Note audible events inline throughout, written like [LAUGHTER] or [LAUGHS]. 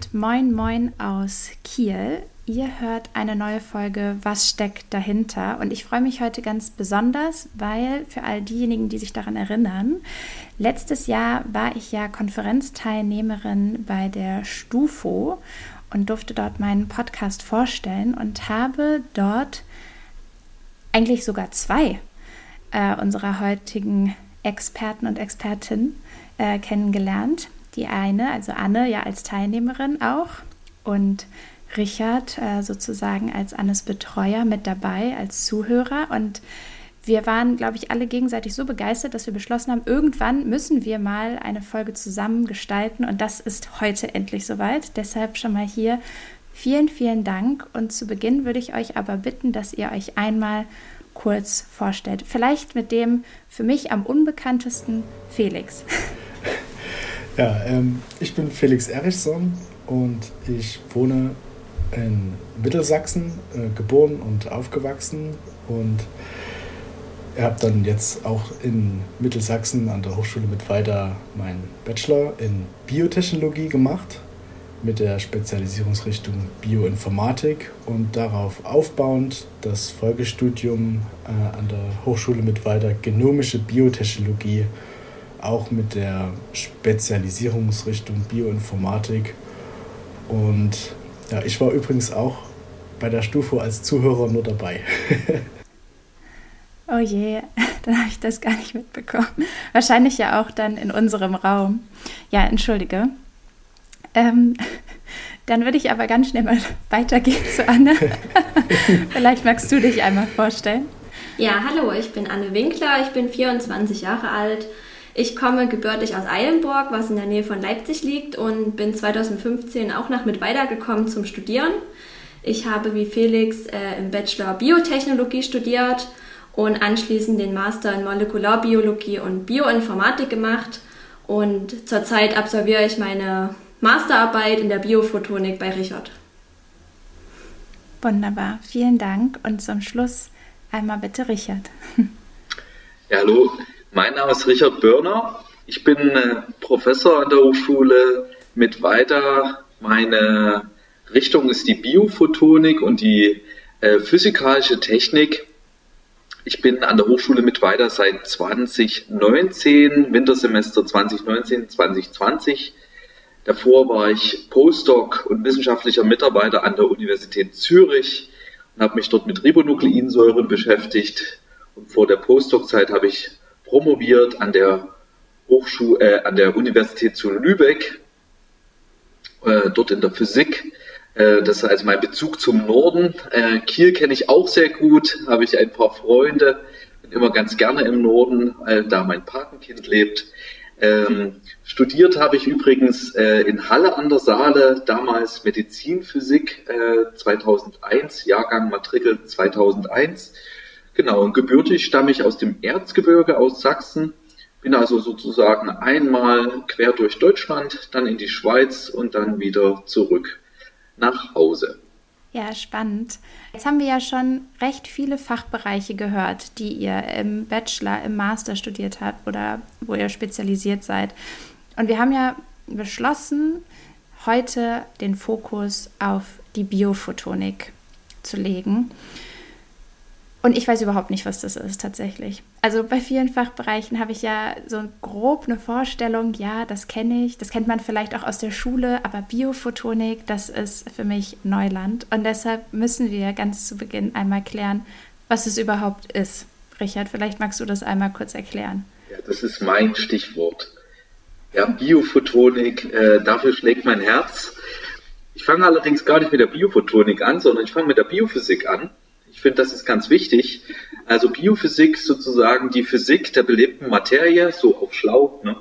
und moin moin aus Kiel. Ihr hört eine neue Folge Was steckt dahinter? Und ich freue mich heute ganz besonders, weil für all diejenigen, die sich daran erinnern, letztes Jahr war ich ja Konferenzteilnehmerin bei der Stufo und durfte dort meinen Podcast vorstellen und habe dort eigentlich sogar zwei äh, unserer heutigen Experten und Expertinnen äh, kennengelernt. Die eine, also Anne, ja als Teilnehmerin auch und Richard äh, sozusagen als Annes Betreuer mit dabei, als Zuhörer. Und wir waren, glaube ich, alle gegenseitig so begeistert, dass wir beschlossen haben, irgendwann müssen wir mal eine Folge zusammen gestalten. Und das ist heute endlich soweit. Deshalb schon mal hier vielen, vielen Dank. Und zu Beginn würde ich euch aber bitten, dass ihr euch einmal kurz vorstellt. Vielleicht mit dem für mich am unbekanntesten Felix. [LAUGHS] Ja, ähm, ich bin Felix Erichson und ich wohne in Mittelsachsen, äh, geboren und aufgewachsen und habe dann jetzt auch in Mittelsachsen an der Hochschule mit weiter meinen Bachelor in Biotechnologie gemacht mit der Spezialisierungsrichtung Bioinformatik und darauf aufbauend das Folgestudium äh, an der Hochschule mit weiter genomische Biotechnologie, auch mit der Spezialisierungsrichtung Bioinformatik. Und ja, ich war übrigens auch bei der Stufe als Zuhörer nur dabei. [LAUGHS] oh je, [LAUGHS] dann habe ich das gar nicht mitbekommen. Wahrscheinlich ja auch dann in unserem Raum. Ja, entschuldige. Ähm, [LAUGHS] dann würde ich aber ganz schnell mal weitergehen zu Anne. Vielleicht magst du dich einmal vorstellen. Ja, hallo, ich bin Anne Winkler, ich bin 24 Jahre alt. Ich komme gebürtig aus Eilenburg, was in der Nähe von Leipzig liegt und bin 2015 auch nach mit weitergekommen zum Studieren. Ich habe wie Felix äh, im Bachelor Biotechnologie studiert und anschließend den Master in Molekularbiologie und Bioinformatik gemacht. Und zurzeit absolviere ich meine Masterarbeit in der Biophotonik bei Richard. Wunderbar, vielen Dank. Und zum Schluss einmal bitte Richard. Ja, hallo, mein Name ist Richard Börner. Ich bin äh, Professor an der Hochschule mit weiter. Meine Richtung ist die Biophotonik und die äh, physikalische Technik. Ich bin an der Hochschule mit weiter seit 2019, Wintersemester 2019, 2020 Davor war ich Postdoc und wissenschaftlicher Mitarbeiter an der Universität Zürich und habe mich dort mit Ribonukleinsäuren beschäftigt. Und vor der Postdoc-Zeit habe ich promoviert an der Hochschule, äh, an der Universität zu Lübeck, äh, dort in der Physik. Äh, das ist also mein Bezug zum Norden. Äh, Kiel kenne ich auch sehr gut, habe ich ein paar Freunde, bin immer ganz gerne im Norden, äh, da mein Patenkind lebt. Ähm, studiert habe ich übrigens äh, in Halle an der Saale, damals Medizinphysik äh, 2001, Jahrgang Matrikel 2001. Genau, und gebürtig stamme ich aus dem Erzgebirge aus Sachsen, bin also sozusagen einmal quer durch Deutschland, dann in die Schweiz und dann wieder zurück nach Hause. Ja, spannend. Jetzt haben wir ja schon recht viele Fachbereiche gehört, die ihr im Bachelor, im Master studiert habt oder wo ihr spezialisiert seid. Und wir haben ja beschlossen, heute den Fokus auf die Biophotonik zu legen. Und ich weiß überhaupt nicht, was das ist tatsächlich. Also bei vielen Fachbereichen habe ich ja so grob eine Vorstellung, ja, das kenne ich, das kennt man vielleicht auch aus der Schule, aber Biophotonik, das ist für mich Neuland. Und deshalb müssen wir ganz zu Beginn einmal klären, was es überhaupt ist. Richard, vielleicht magst du das einmal kurz erklären. Ja, das ist mein Stichwort. Ja, Biophotonik, äh, dafür schlägt mein Herz. Ich fange allerdings gar nicht mit der Biophotonik an, sondern ich fange mit der Biophysik an. Ich finde, das ist ganz wichtig. Also Biophysik sozusagen die Physik der belebten Materie, so auf schlau, ne?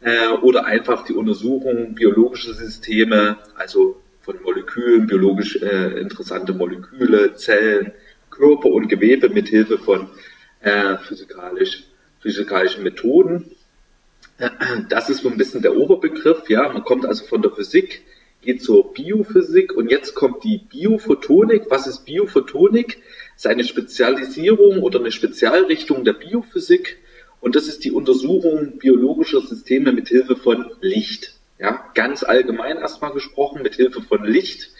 äh, oder einfach die Untersuchung biologischer Systeme, also von Molekülen, biologisch äh, interessante Moleküle, Zellen, Körper und Gewebe mit Hilfe von äh, physikalisch, physikalischen Methoden. Das ist so ein bisschen der Oberbegriff, ja. Man kommt also von der Physik geht zur Biophysik und jetzt kommt die Biophotonik. Was ist Biophotonik? Das ist eine Spezialisierung oder eine Spezialrichtung der Biophysik und das ist die Untersuchung biologischer Systeme mit Hilfe von Licht. Ja, ganz allgemein erstmal gesprochen, mit Hilfe von Licht.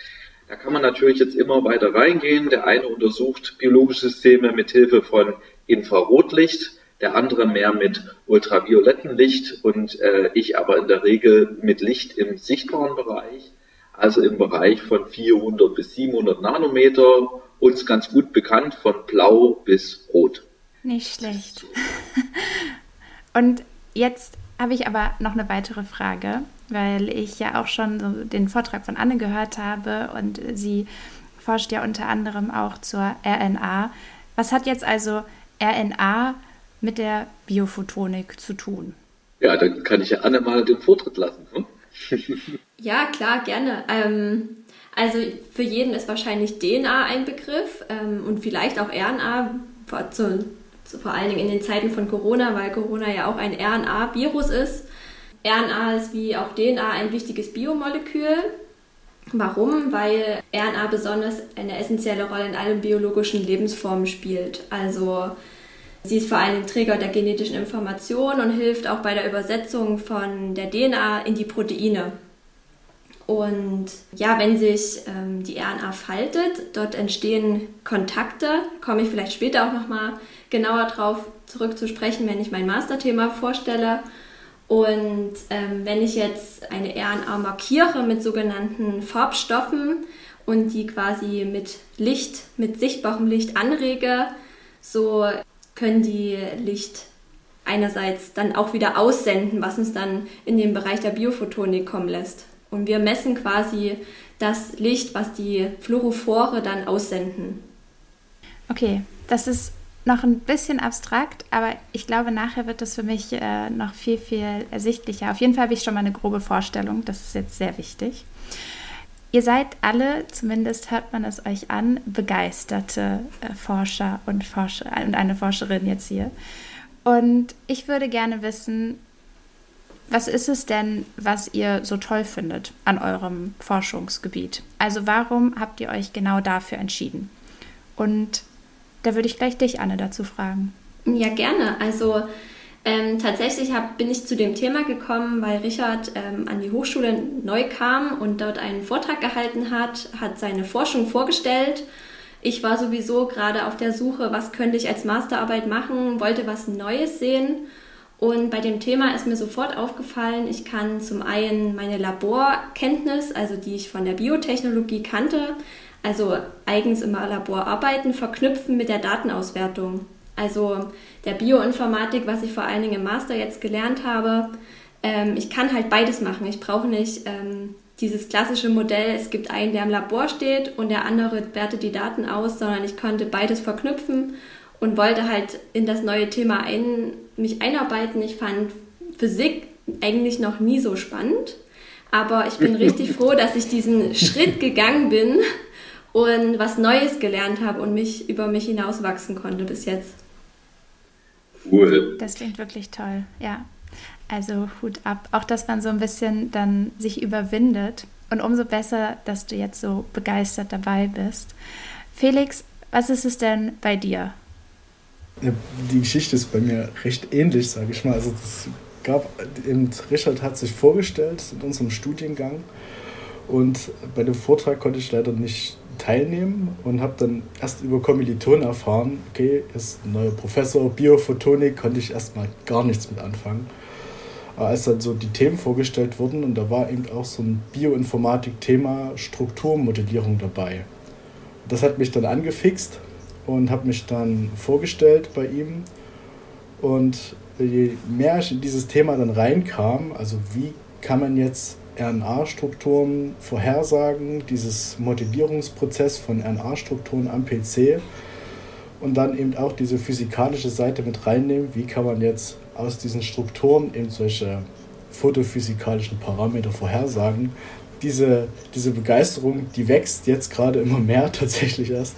Da kann man natürlich jetzt immer weiter reingehen. Der eine untersucht biologische Systeme mit Hilfe von Infrarotlicht, der andere mehr mit ultraviolettem Licht und äh, ich aber in der Regel mit Licht im sichtbaren Bereich, also im Bereich von 400 bis 700 Nanometer, uns ganz gut bekannt von blau bis rot. Nicht schlecht. [LAUGHS] und jetzt habe ich aber noch eine weitere Frage, weil ich ja auch schon so den Vortrag von Anne gehört habe und sie forscht ja unter anderem auch zur RNA. Was hat jetzt also RNA mit der Biophotonik zu tun? Ja, dann kann ich ja Anne mal den Vortritt lassen. Hm? [LAUGHS] ja, klar, gerne. Ähm, also für jeden ist wahrscheinlich DNA ein Begriff ähm, und vielleicht auch RNA, vor, zu, zu, vor allen Dingen in den Zeiten von Corona, weil Corona ja auch ein RNA-Virus ist. RNA ist wie auch DNA ein wichtiges Biomolekül. Warum? Weil RNA besonders eine essentielle Rolle in allen biologischen Lebensformen spielt. Also Sie ist vor allem Träger der genetischen Information und hilft auch bei der Übersetzung von der DNA in die Proteine. Und ja, wenn sich ähm, die RNA faltet, dort entstehen Kontakte, komme ich vielleicht später auch nochmal genauer drauf zurück zu sprechen, wenn ich mein Masterthema vorstelle. Und ähm, wenn ich jetzt eine RNA markiere mit sogenannten Farbstoffen und die quasi mit Licht, mit sichtbarem Licht anrege, so können die Licht einerseits dann auch wieder aussenden, was uns dann in den Bereich der Biophotonik kommen lässt. Und wir messen quasi das Licht, was die Fluorophore dann aussenden. Okay, das ist noch ein bisschen abstrakt, aber ich glaube, nachher wird das für mich äh, noch viel, viel ersichtlicher. Auf jeden Fall habe ich schon mal eine grobe Vorstellung. Das ist jetzt sehr wichtig. Ihr seid alle, zumindest hört man es euch an, begeisterte äh, Forscher und, Forscher und eine Forscherin jetzt hier. Und ich würde gerne wissen, was ist es denn, was ihr so toll findet an eurem Forschungsgebiet? Also warum habt ihr euch genau dafür entschieden? Und da würde ich gleich dich, Anne, dazu fragen. Ja, gerne. Also ähm, tatsächlich hab, bin ich zu dem Thema gekommen, weil Richard ähm, an die Hochschule neu kam und dort einen Vortrag gehalten hat, hat seine Forschung vorgestellt. Ich war sowieso gerade auf der Suche, was könnte ich als Masterarbeit machen, wollte was Neues sehen. Und bei dem Thema ist mir sofort aufgefallen, ich kann zum einen meine Laborkenntnis, also die ich von der Biotechnologie kannte, also eigens im Labor arbeiten, verknüpfen mit der Datenauswertung. Also der Bioinformatik, was ich vor allen Dingen im Master jetzt gelernt habe. Ähm, ich kann halt beides machen. Ich brauche nicht ähm, dieses klassische Modell, es gibt einen, der im Labor steht und der andere wertet die Daten aus, sondern ich konnte beides verknüpfen und wollte halt in das neue Thema ein, mich einarbeiten. Ich fand Physik eigentlich noch nie so spannend, aber ich bin richtig [LAUGHS] froh, dass ich diesen Schritt gegangen bin und was Neues gelernt habe und mich über mich hinauswachsen konnte bis jetzt. Cool. Das klingt wirklich toll, ja. Also Hut ab. Auch, dass man so ein bisschen dann sich überwindet. Und umso besser, dass du jetzt so begeistert dabei bist. Felix, was ist es denn bei dir? Ja, die Geschichte ist bei mir recht ähnlich, sage ich mal. Also das gab, eben Richard hat sich vorgestellt in unserem Studiengang und bei dem Vortrag konnte ich leider nicht teilnehmen und habe dann erst über Kommilitonen erfahren, okay, ist ein neuer Professor, Biophotonik, konnte ich erstmal gar nichts mit anfangen. Aber als dann so die Themen vorgestellt wurden und da war eben auch so ein Bioinformatik-Thema Strukturmodellierung dabei. Das hat mich dann angefixt und habe mich dann vorgestellt bei ihm. Und je mehr ich in dieses Thema dann reinkam, also wie kann man jetzt RNA-Strukturen vorhersagen, dieses Modellierungsprozess von RNA-Strukturen am PC und dann eben auch diese physikalische Seite mit reinnehmen. Wie kann man jetzt aus diesen Strukturen eben solche photophysikalischen Parameter vorhersagen? Diese, diese Begeisterung, die wächst jetzt gerade immer mehr [LAUGHS] tatsächlich erst,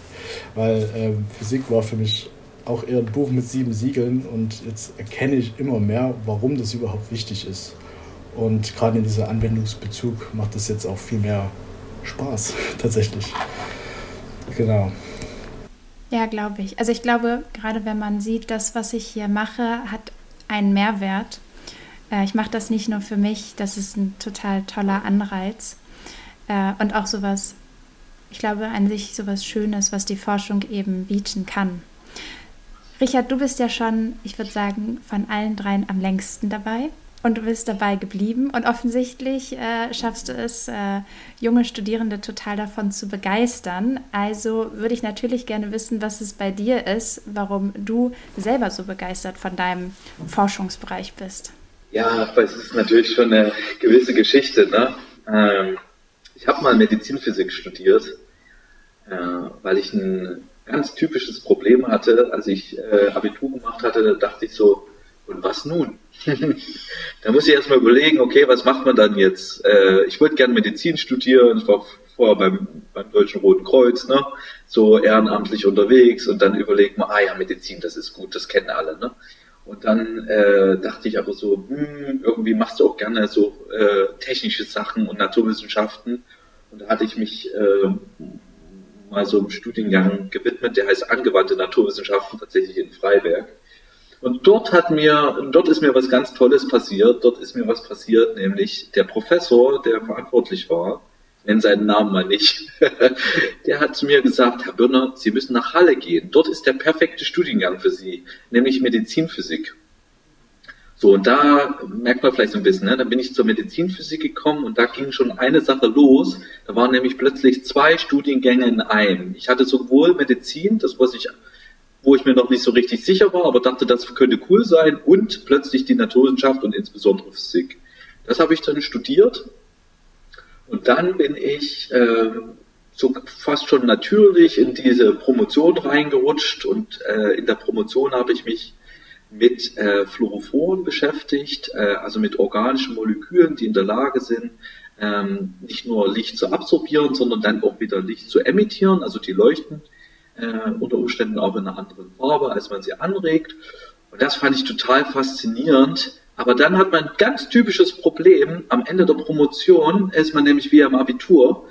weil ähm, Physik war für mich auch eher ein Buch mit sieben Siegeln und jetzt erkenne ich immer mehr, warum das überhaupt wichtig ist. Und gerade in diesem Anwendungsbezug macht es jetzt auch viel mehr Spaß, [LAUGHS] tatsächlich. Genau. Ja, glaube ich. Also ich glaube, gerade wenn man sieht, das, was ich hier mache, hat einen Mehrwert, Äh, ich mache das nicht nur für mich, das ist ein total toller Anreiz. Äh, und auch sowas, ich glaube, an sich sowas Schönes, was die Forschung eben bieten kann. Richard, du bist ja schon, ich würde sagen, von allen dreien am längsten dabei und du bist dabei geblieben und offensichtlich äh, schaffst du es, äh, junge Studierende total davon zu begeistern. Also würde ich natürlich gerne wissen, was es bei dir ist, warum du selber so begeistert von deinem Forschungsbereich bist. Ja, es ist natürlich schon eine gewisse Geschichte. Ne? Ähm, ich habe mal Medizinphysik studiert, äh, weil ich ein ganz typisches Problem hatte, als ich äh, Abitur gemacht hatte, da dachte ich so, und was nun? Da muss ich erstmal überlegen, okay, was macht man dann jetzt? Äh, ich wollte gerne Medizin studieren, ich war vorher beim, beim Deutschen Roten Kreuz, ne? so ehrenamtlich unterwegs und dann überlegt man, ah ja, Medizin, das ist gut, das kennen alle. Ne? Und dann äh, dachte ich aber so, hm, irgendwie machst du auch gerne so äh, technische Sachen und Naturwissenschaften. Und da hatte ich mich äh, mal so einem Studiengang gewidmet, der heißt Angewandte Naturwissenschaften, tatsächlich in Freiberg. Und dort hat mir, dort ist mir was ganz Tolles passiert. Dort ist mir was passiert, nämlich der Professor, der verantwortlich war, nenne seinen Namen mal nicht, [LAUGHS] der hat zu mir gesagt, Herr Birner, Sie müssen nach Halle gehen. Dort ist der perfekte Studiengang für Sie, nämlich Medizinphysik. So, und da merkt man vielleicht so ein bisschen, ne? dann bin ich zur Medizinphysik gekommen und da ging schon eine Sache los. Da waren nämlich plötzlich zwei Studiengänge in einem. Ich hatte sowohl Medizin, das was ich, wo ich mir noch nicht so richtig sicher war, aber dachte, das könnte cool sein, und plötzlich die Naturwissenschaft und insbesondere Physik. Das habe ich dann studiert. Und dann bin ich äh, so fast schon natürlich in diese Promotion reingerutscht. Und äh, in der Promotion habe ich mich mit äh, Fluorophoren beschäftigt, äh, also mit organischen Molekülen, die in der Lage sind, ähm, nicht nur Licht zu absorbieren, sondern dann auch wieder Licht zu emittieren, also die leuchten äh, unter Umständen auch in einer anderen Farbe, als man sie anregt. Und das fand ich total faszinierend. Aber dann hat man ein ganz typisches Problem. Am Ende der Promotion ist man nämlich wie am Abitur.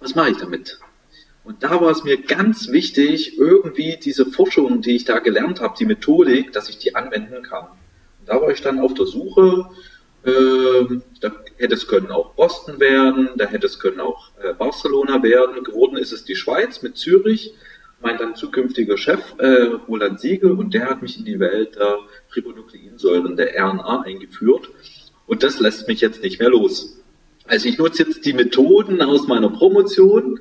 Was mache ich damit? Und da war es mir ganz wichtig, irgendwie diese Forschung, die ich da gelernt habe, die Methodik, dass ich die anwenden kann. Und da war ich dann auf der Suche. Äh, da hätte es können auch Boston werden, da hätte es können auch äh, Barcelona werden. Geworden ist es die Schweiz mit Zürich. Mein dann zukünftiger Chef, äh, Roland Siegel, und der hat mich in die Welt der Ribonukleinsäuren, der RNA, eingeführt. Und das lässt mich jetzt nicht mehr los. Also ich nutze jetzt die Methoden aus meiner Promotion,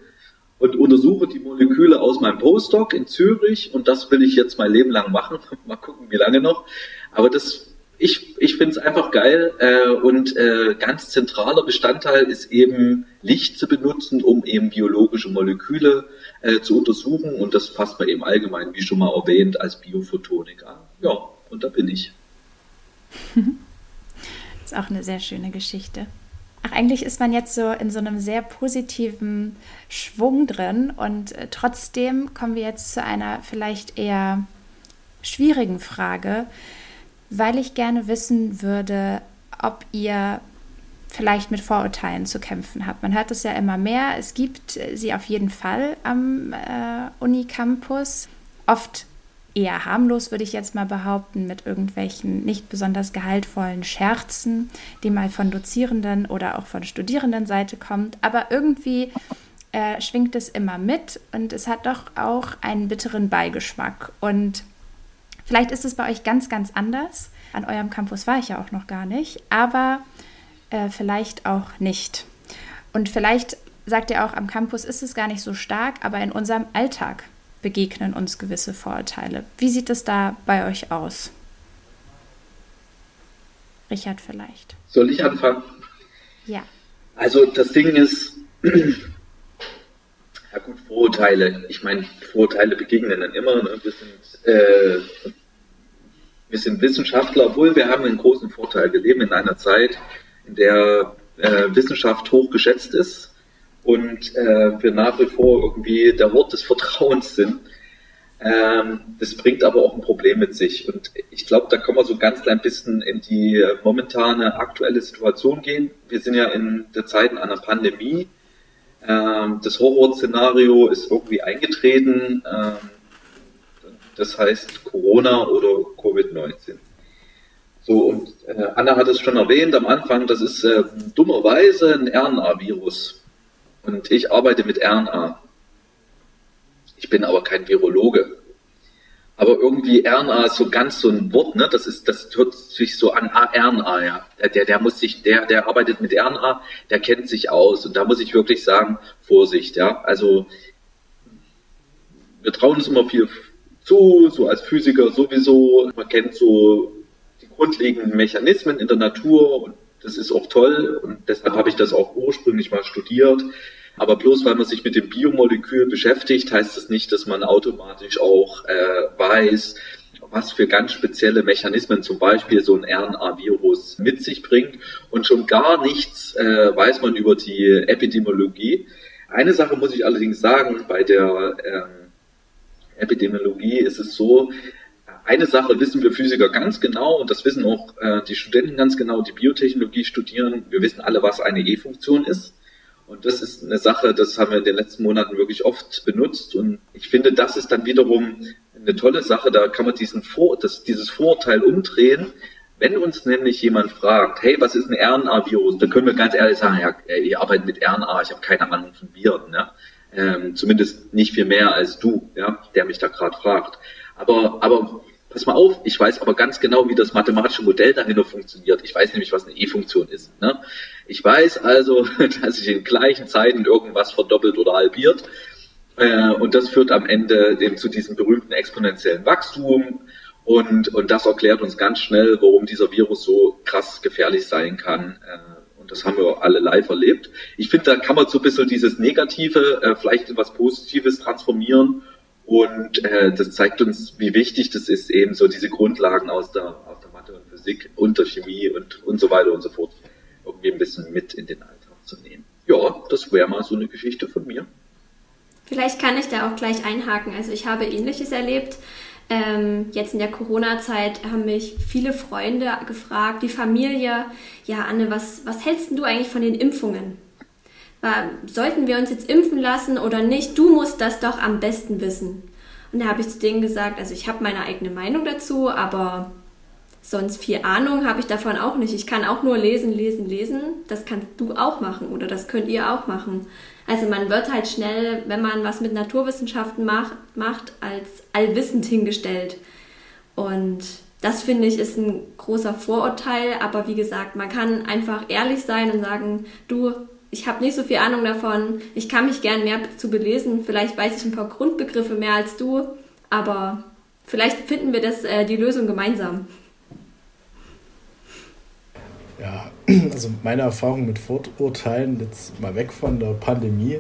und untersuche die Moleküle aus meinem Postdoc in Zürich und das will ich jetzt mein Leben lang machen. [LAUGHS] Mal gucken, wie lange noch. Aber das, ich, ich finde es einfach geil äh, und äh, ganz zentraler Bestandteil ist eben Licht zu benutzen, um eben biologische Moleküle äh, zu untersuchen und das fasst man eben allgemein, wie schon mal erwähnt, als Biophotonik an. Ja, und da bin ich. Das [LAUGHS] ist auch eine sehr schöne Geschichte. Ach, eigentlich ist man jetzt so in so einem sehr positiven Schwung drin und äh, trotzdem kommen wir jetzt zu einer vielleicht eher schwierigen Frage, weil ich gerne wissen würde, ob ihr vielleicht mit Vorurteilen zu kämpfen habt. Man hört es ja immer mehr. Es gibt sie auf jeden Fall am äh, Unicampus. Oft eher harmlos, würde ich jetzt mal behaupten, mit irgendwelchen nicht besonders gehaltvollen Scherzen, die mal von Dozierenden oder auch von Studierendenseite kommt. Aber irgendwie äh, schwingt es immer mit und es hat doch auch einen bitteren Beigeschmack. Und vielleicht ist es bei euch ganz, ganz anders. An eurem Campus war ich ja auch noch gar nicht, aber äh, vielleicht auch nicht. Und vielleicht sagt ihr auch, am Campus ist es gar nicht so stark, aber in unserem Alltag begegnen uns gewisse Vorurteile. Wie sieht es da bei euch aus? Richard vielleicht. Soll ich anfangen? Ja. Also das Ding ist, [CLEARS THROAT] ja gut, Vorurteile. Ich meine, Vorurteile begegnen dann immer. Ne? Wir, sind, äh, wir sind Wissenschaftler, obwohl wir haben einen großen Vorteil. Wir leben in einer Zeit, in der äh, Wissenschaft hoch geschätzt ist und äh, wir nach wie vor irgendwie der Wort des Vertrauens sind. Ähm, das bringt aber auch ein Problem mit sich. Und ich glaube, da können wir so ganz klein bisschen in die momentane aktuelle Situation gehen. Wir sind ja in der Zeit einer Pandemie. Ähm, das Horrorszenario ist irgendwie eingetreten. Ähm, das heißt Corona oder Covid-19. So, und äh, Anna hat es schon erwähnt am Anfang, das ist äh, dummerweise ein RNA-Virus. Und ich arbeite mit RNA. Ich bin aber kein Virologe. Aber irgendwie RNA ist so ganz so ein Wort, ne? Das ist, das hört sich so an RNA, ja. Der, der, der muss sich, der, der arbeitet mit RNA, der kennt sich aus. Und da muss ich wirklich sagen, Vorsicht, ja. Also, wir trauen uns immer viel zu, so als Physiker sowieso. Man kennt so die grundlegenden Mechanismen in der Natur und das ist auch toll und deshalb habe ich das auch ursprünglich mal studiert. Aber bloß weil man sich mit dem Biomolekül beschäftigt, heißt das nicht, dass man automatisch auch äh, weiß, was für ganz spezielle Mechanismen zum Beispiel so ein RNA-Virus mit sich bringt. Und schon gar nichts äh, weiß man über die Epidemiologie. Eine Sache muss ich allerdings sagen, bei der ähm, Epidemiologie ist es so, eine Sache wissen wir Physiker ganz genau und das wissen auch äh, die Studenten ganz genau, die Biotechnologie studieren. Wir wissen alle, was eine E-Funktion ist. Und das ist eine Sache, das haben wir in den letzten Monaten wirklich oft benutzt. Und ich finde, das ist dann wiederum eine tolle Sache. Da kann man diesen Vor das, dieses Vorurteil umdrehen. Wenn uns nämlich jemand fragt, hey, was ist ein RNA-Virus, dann können wir ganz ehrlich sagen, ja, ihr arbeitet mit RNA, ich habe keine Ahnung von Viren. Ne? Ähm, zumindest nicht viel mehr als du, ja, der mich da gerade fragt. Aber, aber pass mal auf, ich weiß aber ganz genau, wie das mathematische Modell dahinter funktioniert. Ich weiß nämlich, was eine E-Funktion ist. Ne? Ich weiß also, [LAUGHS] dass sich in gleichen Zeiten irgendwas verdoppelt oder halbiert. Äh, und das führt am Ende dem zu diesem berühmten exponentiellen Wachstum. Und, und das erklärt uns ganz schnell, warum dieser Virus so krass gefährlich sein kann. Äh, und das haben wir alle live erlebt. Ich finde, da kann man so ein bisschen dieses Negative äh, vielleicht in was Positives transformieren und äh, das zeigt uns, wie wichtig das ist, eben so diese Grundlagen aus der, aus der Mathe und Physik und der Chemie und, und so weiter und so fort irgendwie ein bisschen mit in den Alltag zu nehmen. Ja, das wäre mal so eine Geschichte von mir. Vielleicht kann ich da auch gleich einhaken. Also ich habe ähnliches erlebt. Ähm, jetzt in der Corona-Zeit haben mich viele Freunde gefragt, die Familie, ja Anne, was, was hältst du eigentlich von den Impfungen? sollten wir uns jetzt impfen lassen oder nicht? Du musst das doch am besten wissen. Und da habe ich zu denen gesagt, also ich habe meine eigene Meinung dazu, aber sonst viel Ahnung habe ich davon auch nicht. Ich kann auch nur lesen, lesen, lesen. Das kannst du auch machen oder das könnt ihr auch machen. Also man wird halt schnell, wenn man was mit Naturwissenschaften macht, macht als allwissend hingestellt. Und das finde ich ist ein großer Vorurteil, aber wie gesagt, man kann einfach ehrlich sein und sagen, du, ich habe nicht so viel Ahnung davon. Ich kann mich gern mehr zu belesen. Vielleicht weiß ich ein paar Grundbegriffe mehr als du, aber vielleicht finden wir das äh, die Lösung gemeinsam. Ja, [CLEARS THROAT] also meine Erfahrung mit Vorurteilen, jetzt mal weg von der Pandemie,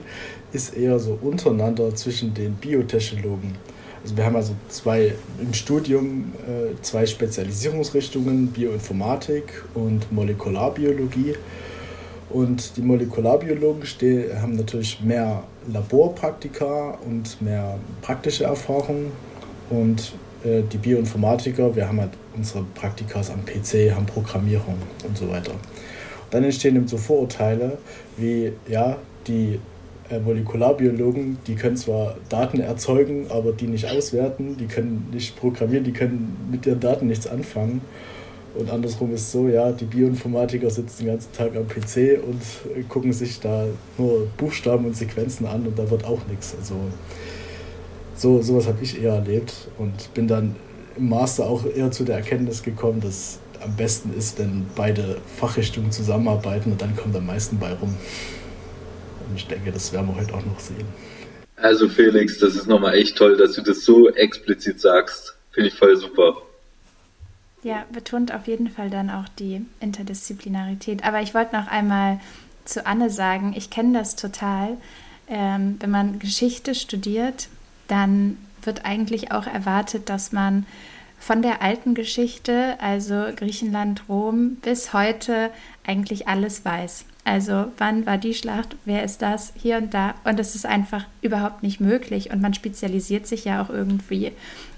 ist eher so untereinander zwischen den Biotechnologen. Also wir haben also zwei im Studium äh, zwei Spezialisierungsrichtungen, Bioinformatik und Molekularbiologie. Und die Molekularbiologen haben natürlich mehr Laborpraktika und mehr praktische Erfahrung. Und äh, die Bioinformatiker, wir haben halt unsere Praktikas am PC, haben Programmierung und so weiter. Und dann entstehen eben so Vorurteile wie, ja, die äh, Molekularbiologen, die können zwar Daten erzeugen, aber die nicht auswerten, die können nicht programmieren, die können mit ihren Daten nichts anfangen. Und andersrum ist so, ja, die Bioinformatiker sitzen den ganzen Tag am PC und gucken sich da nur Buchstaben und Sequenzen an und da wird auch nichts. Also so sowas habe ich eher erlebt und bin dann im Master auch eher zu der Erkenntnis gekommen, dass am besten ist, wenn beide Fachrichtungen zusammenarbeiten und dann kommt am meisten bei rum. Und ich denke, das werden wir heute auch noch sehen. Also Felix, das ist nochmal echt toll, dass du das so explizit sagst. Finde ich voll super. Ja, betont auf jeden Fall dann auch die Interdisziplinarität. Aber ich wollte noch einmal zu Anne sagen, ich kenne das total. Ähm, wenn man Geschichte studiert, dann wird eigentlich auch erwartet, dass man von der alten Geschichte, also Griechenland, Rom, bis heute eigentlich alles weiß. Also wann war die Schlacht, wer ist das, hier und da. Und das ist einfach überhaupt nicht möglich. Und man spezialisiert sich ja auch irgendwie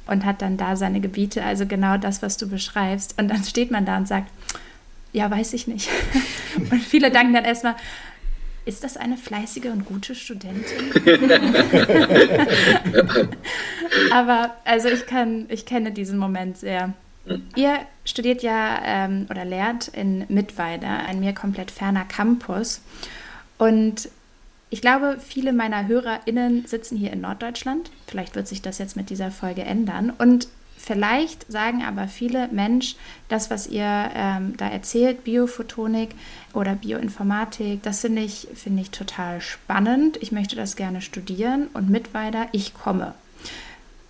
und hat dann da seine Gebiete, also genau das, was du beschreibst. Und dann steht man da und sagt, ja, weiß ich nicht. [LAUGHS] und viele denken dann erstmal, ist das eine fleißige und gute Studentin? [LAUGHS] Aber also ich kann, ich kenne diesen Moment sehr. Ihr studiert ja ähm, oder lehrt in Mittweida, ein mir komplett ferner Campus. Und ich glaube, viele meiner HörerInnen sitzen hier in Norddeutschland. Vielleicht wird sich das jetzt mit dieser Folge ändern. Und vielleicht sagen aber viele Mensch, das, was ihr ähm, da erzählt, Biophotonik oder Bioinformatik, das finde ich, find ich total spannend. Ich möchte das gerne studieren und mit weiter, ich komme.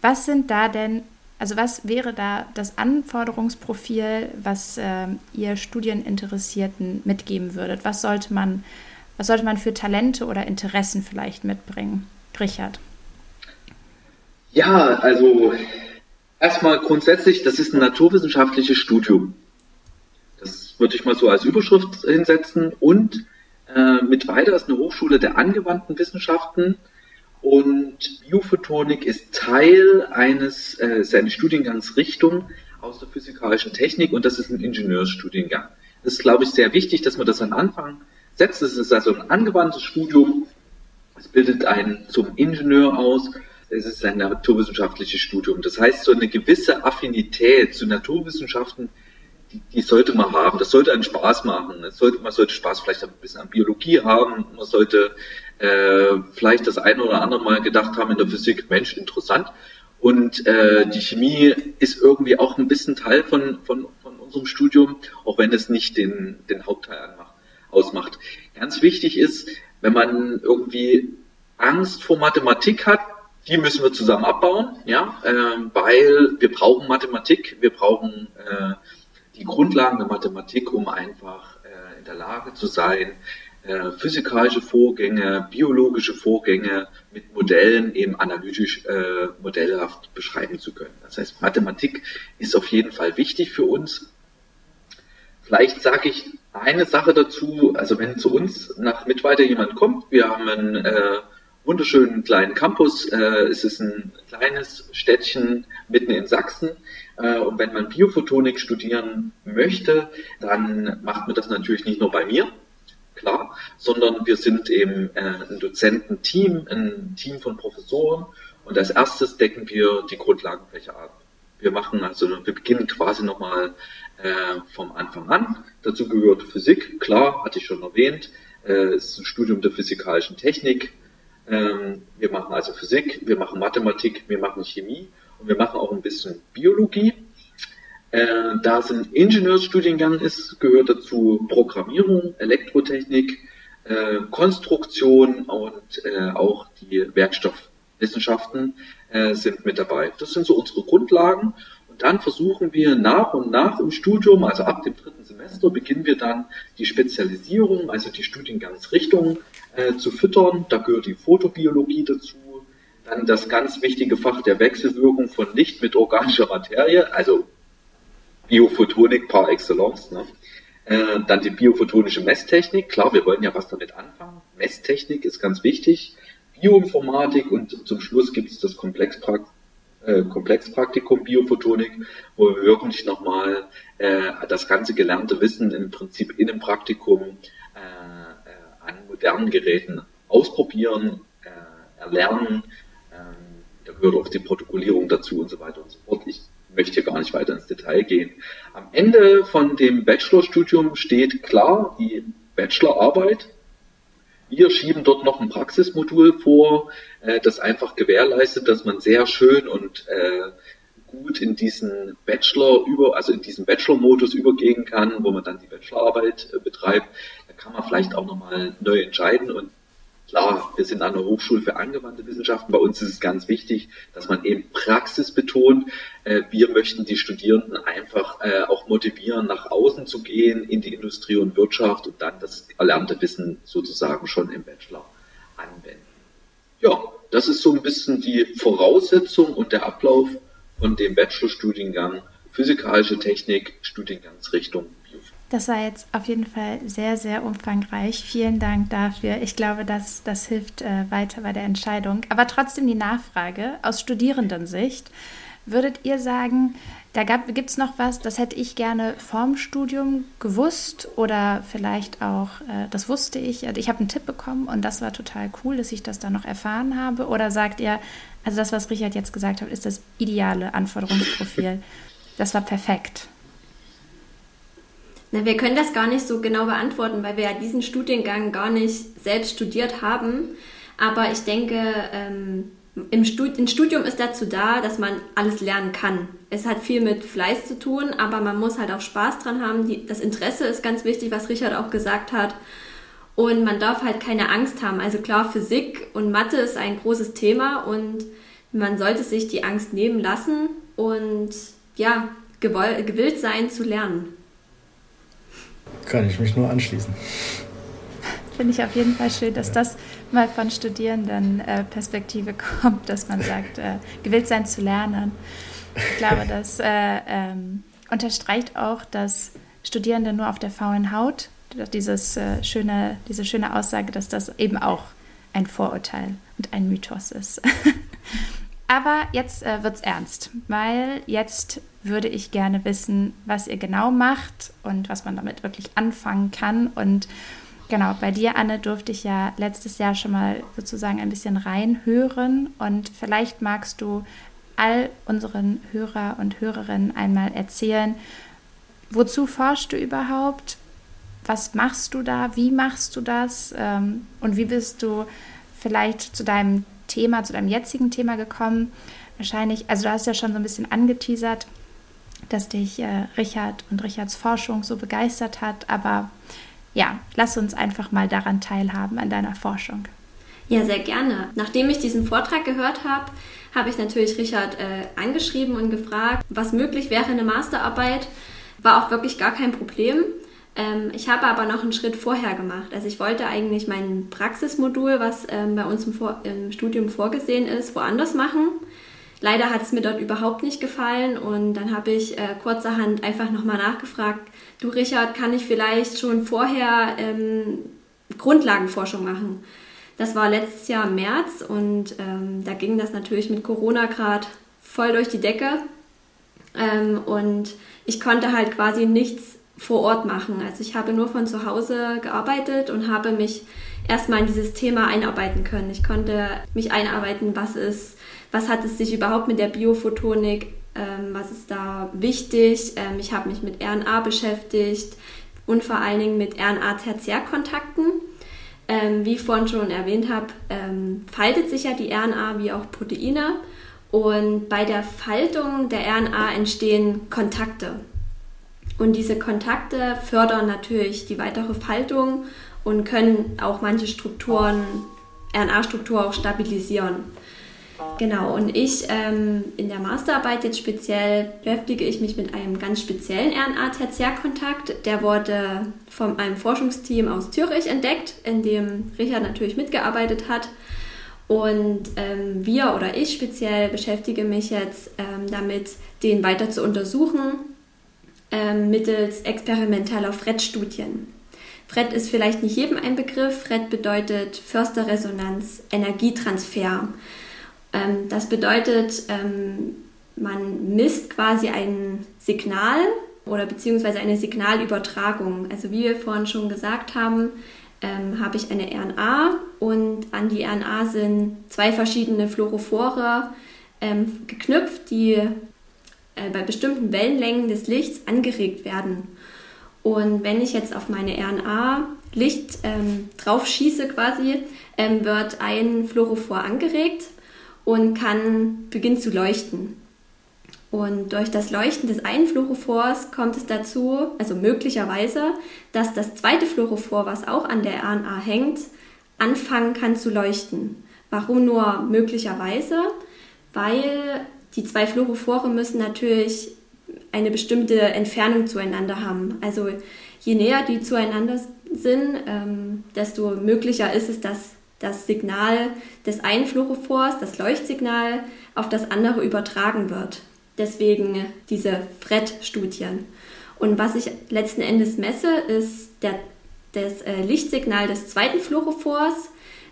Was sind da denn, also was wäre da das Anforderungsprofil, was ähm, ihr Studieninteressierten mitgeben würdet? Was sollte man was sollte man für Talente oder Interessen vielleicht mitbringen? Richard. Ja, also erstmal grundsätzlich, das ist ein naturwissenschaftliches Studium. Würde ich mal so als Überschrift hinsetzen. Und äh, mit weiter ist eine Hochschule der angewandten Wissenschaften. Und Biophotonik ist Teil eines äh, seines Studiengangs Richtung aus der physikalischen Technik und das ist ein Ingenieursstudiengang. Das ist, glaube ich, sehr wichtig, dass man das am Anfang setzt. Es ist also ein angewandtes Studium. Es bildet einen zum Ingenieur aus. Es ist ein naturwissenschaftliches Studium. Das heißt, so eine gewisse Affinität zu Naturwissenschaften, die, die sollte man haben. Das sollte einen Spaß machen. Es sollte, man sollte Spaß vielleicht ein bisschen an Biologie haben. Man sollte äh, vielleicht das eine oder andere Mal gedacht haben in der Physik, Mensch, interessant. Und äh, die Chemie ist irgendwie auch ein bisschen Teil von, von, von unserem Studium, auch wenn es nicht den, den Hauptteil ausmacht. Ganz wichtig ist, wenn man irgendwie Angst vor Mathematik hat, die müssen wir zusammen abbauen, ja, äh, weil wir brauchen Mathematik, wir brauchen äh, die Grundlagen der Mathematik, um einfach äh, in der Lage zu sein, äh, physikalische Vorgänge, biologische Vorgänge mit Modellen eben analytisch äh, modellhaft beschreiben zu können. Das heißt, Mathematik ist auf jeden Fall wichtig für uns. Vielleicht sage ich eine Sache dazu, also wenn zu uns nach Mittweiter jemand kommt, wir haben einen äh, wunderschönen kleinen Campus, äh, es ist ein kleines Städtchen mitten in Sachsen und wenn man Biophotonik studieren möchte, dann macht man das natürlich nicht nur bei mir, klar, sondern wir sind eben äh, ein Dozententeam, ein Team von Professoren und als erstes decken wir die Grundlagenfläche ab. Wir machen also, wir beginnen quasi nochmal äh, vom Anfang an. Dazu gehört Physik, klar, hatte ich schon erwähnt. Äh, es ist ein Studium der physikalischen Technik. Ähm, wir machen also Physik, wir machen Mathematik, wir machen Chemie und wir machen auch ein bisschen Biologie. Äh, da es ein Ingenieursstudiengang ist, gehört dazu Programmierung, Elektrotechnik, äh, Konstruktion und äh, auch die Werkstoffwissenschaften äh, sind mit dabei. Das sind so unsere Grundlagen dann versuchen wir nach und nach im Studium, also ab dem dritten Semester, beginnen wir dann die Spezialisierung, also die Studiengangsrichtung äh, zu füttern. Da gehört die Fotobiologie dazu, dann das ganz wichtige Fach der Wechselwirkung von Licht mit organischer Materie, also Biophotonik par excellence. Ne? Äh, dann die biophotonische Messtechnik. Klar, wir wollen ja was damit anfangen. Messtechnik ist ganz wichtig. Bioinformatik und zum Schluss gibt es das Komplexpraktikum äh, Komplexpraktikum Biophotonik, wo wir wirklich nochmal äh, das ganze gelernte Wissen im Prinzip in einem Praktikum äh, äh, an modernen Geräten ausprobieren, äh, erlernen. Da gehört auch die Protokollierung dazu und so weiter und so fort. Ich möchte hier gar nicht weiter ins Detail gehen. Am Ende von dem Bachelorstudium steht klar die Bachelorarbeit wir schieben dort noch ein Praxismodul vor, äh, das einfach gewährleistet, dass man sehr schön und äh, gut in diesen Bachelor über, also in diesen Bachelor-Modus übergehen kann, wo man dann die Bachelorarbeit äh, betreibt. Da kann man vielleicht auch nochmal neu entscheiden und Klar, wir sind an der Hochschule für angewandte Wissenschaften. Bei uns ist es ganz wichtig, dass man eben Praxis betont. Äh, wir möchten die Studierenden einfach äh, auch motivieren, nach außen zu gehen in die Industrie und Wirtschaft und dann das erlernte Wissen sozusagen schon im Bachelor anwenden. Ja, das ist so ein bisschen die Voraussetzung und der Ablauf von dem Bachelorstudiengang Physikalische Technik, Studiengangsrichtung das war jetzt auf jeden Fall sehr, sehr umfangreich. Vielen Dank dafür. Ich glaube, das, das hilft äh, weiter bei der Entscheidung. Aber trotzdem die Nachfrage aus Studierendensicht. Würdet ihr sagen, da gibt es noch was, das hätte ich gerne vorm Studium gewusst oder vielleicht auch, äh, das wusste ich, also ich habe einen Tipp bekommen und das war total cool, dass ich das dann noch erfahren habe? Oder sagt ihr, also das, was Richard jetzt gesagt hat, ist das ideale Anforderungsprofil? das war perfekt? Na, wir können das gar nicht so genau beantworten, weil wir ja diesen Studiengang gar nicht selbst studiert haben. Aber ich denke, ähm, im Stud ein Studium ist dazu da, dass man alles lernen kann. Es hat viel mit Fleiß zu tun, aber man muss halt auch Spaß dran haben. Die, das Interesse ist ganz wichtig, was Richard auch gesagt hat. Und man darf halt keine Angst haben. Also klar, Physik und Mathe ist ein großes Thema und man sollte sich die Angst nehmen lassen und ja, gewillt sein zu lernen. Kann ich mich nur anschließen. Finde ich auf jeden Fall schön, dass das mal von Studierenden äh, Perspektive [LAUGHS] kommt, dass man sagt, äh, gewillt sein zu lernen. Ich glaube, [LAUGHS] das äh, ähm, unterstreicht auch, dass Studierende nur auf der faulen Haut, dieses, äh, schöne, diese schöne Aussage, dass das eben auch ein Vorurteil und ein Mythos ist. [LAUGHS] Aber jetzt äh, wird es ernst, weil jetzt würde ich gerne wissen, was ihr genau macht und was man damit wirklich anfangen kann. Und genau, bei dir, Anne, durfte ich ja letztes Jahr schon mal sozusagen ein bisschen reinhören. Und vielleicht magst du all unseren Hörer und Hörerinnen einmal erzählen, wozu forschst du überhaupt? Was machst du da? Wie machst du das? Ähm, und wie bist du vielleicht zu deinem Thema, zu deinem jetzigen Thema gekommen? Wahrscheinlich, also du hast ja schon so ein bisschen angeteasert, dass dich äh, Richard und Richards Forschung so begeistert hat, aber ja, lass uns einfach mal daran teilhaben, an deiner Forschung. Ja, sehr gerne. Nachdem ich diesen Vortrag gehört habe, habe ich natürlich Richard äh, angeschrieben und gefragt, was möglich wäre, eine Masterarbeit. War auch wirklich gar kein Problem. Ähm, ich habe aber noch einen Schritt vorher gemacht. Also ich wollte eigentlich mein Praxismodul, was ähm, bei uns im, Vor im Studium vorgesehen ist, woanders machen. Leider hat es mir dort überhaupt nicht gefallen und dann habe ich äh, kurzerhand einfach nochmal nachgefragt, du Richard, kann ich vielleicht schon vorher ähm, Grundlagenforschung machen? Das war letztes Jahr im März und ähm, da ging das natürlich mit Corona gerade voll durch die Decke ähm, und ich konnte halt quasi nichts vor Ort machen. Also ich habe nur von zu Hause gearbeitet und habe mich erstmal in dieses Thema einarbeiten können. Ich konnte mich einarbeiten, was ist, was hat es sich überhaupt mit der Biophotonik, ähm, was ist da wichtig. Ähm, ich habe mich mit RNA beschäftigt und vor allen Dingen mit RNA-Tertiärkontakten. Ähm, wie ich vorhin schon erwähnt habe, ähm, faltet sich ja die RNA wie auch Proteine. Und bei der Faltung der RNA entstehen Kontakte. Und diese Kontakte fördern natürlich die weitere Faltung und können auch manche Strukturen, RNA-Struktur auch stabilisieren. Genau, und ich ähm, in der Masterarbeit jetzt speziell beschäftige ich mich mit einem ganz speziellen RNA-Tertiärkontakt. Der wurde von einem Forschungsteam aus Zürich entdeckt, in dem Richard natürlich mitgearbeitet hat. Und ähm, wir oder ich speziell beschäftige mich jetzt ähm, damit, den weiter zu untersuchen mittels experimenteller FRED-Studien. FRED ist vielleicht nicht jedem ein Begriff. FRED bedeutet Försterresonanz, Energietransfer. Ähm, das bedeutet, ähm, man misst quasi ein Signal oder beziehungsweise eine Signalübertragung. Also wie wir vorhin schon gesagt haben, ähm, habe ich eine RNA und an die RNA sind zwei verschiedene Fluorophore ähm, geknüpft, die äh, bei bestimmten Wellenlängen des Lichts angeregt werden. Und wenn ich jetzt auf meine RNA Licht ähm, drauf schieße quasi, ähm, wird ein Fluorophor angeregt und kann beginnen zu leuchten. Und durch das Leuchten des einen Fluorophors kommt es dazu, also möglicherweise, dass das zweite Fluorophor, was auch an der RNA hängt, anfangen kann zu leuchten. Warum nur möglicherweise? Weil die zwei Fluorophore müssen natürlich eine bestimmte Entfernung zueinander haben. Also je näher die zueinander sind, ähm, desto möglicher ist es, dass das Signal des einen Fluorophors, das Leuchtsignal, auf das andere übertragen wird. Deswegen diese FRED-Studien. Und was ich letzten Endes messe, ist der, das äh, Lichtsignal des zweiten Fluorophors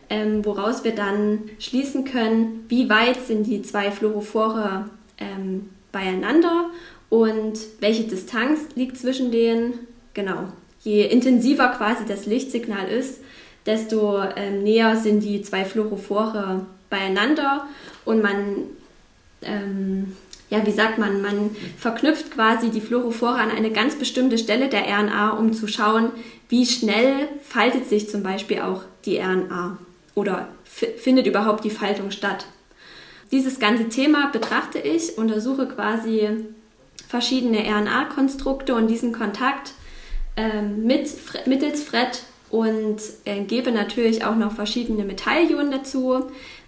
ähm, woraus wir dann schließen können, wie weit sind die zwei Fluorophore ähm, beieinander und welche Distanz liegt zwischen denen. Genau, je intensiver quasi das Lichtsignal ist, desto ähm, näher sind die zwei Fluorophore beieinander und man ähm, ja, wie sagt man, man verknüpft quasi die Fluorophore an eine ganz bestimmte Stelle der RNA, um zu schauen, wie schnell faltet sich zum Beispiel auch die RNA oder findet überhaupt die Faltung statt. Dieses ganze Thema betrachte ich, untersuche quasi verschiedene RNA-Konstrukte und diesen Kontakt äh, mit, mittels FRET und äh, gebe natürlich auch noch verschiedene Metallionen dazu.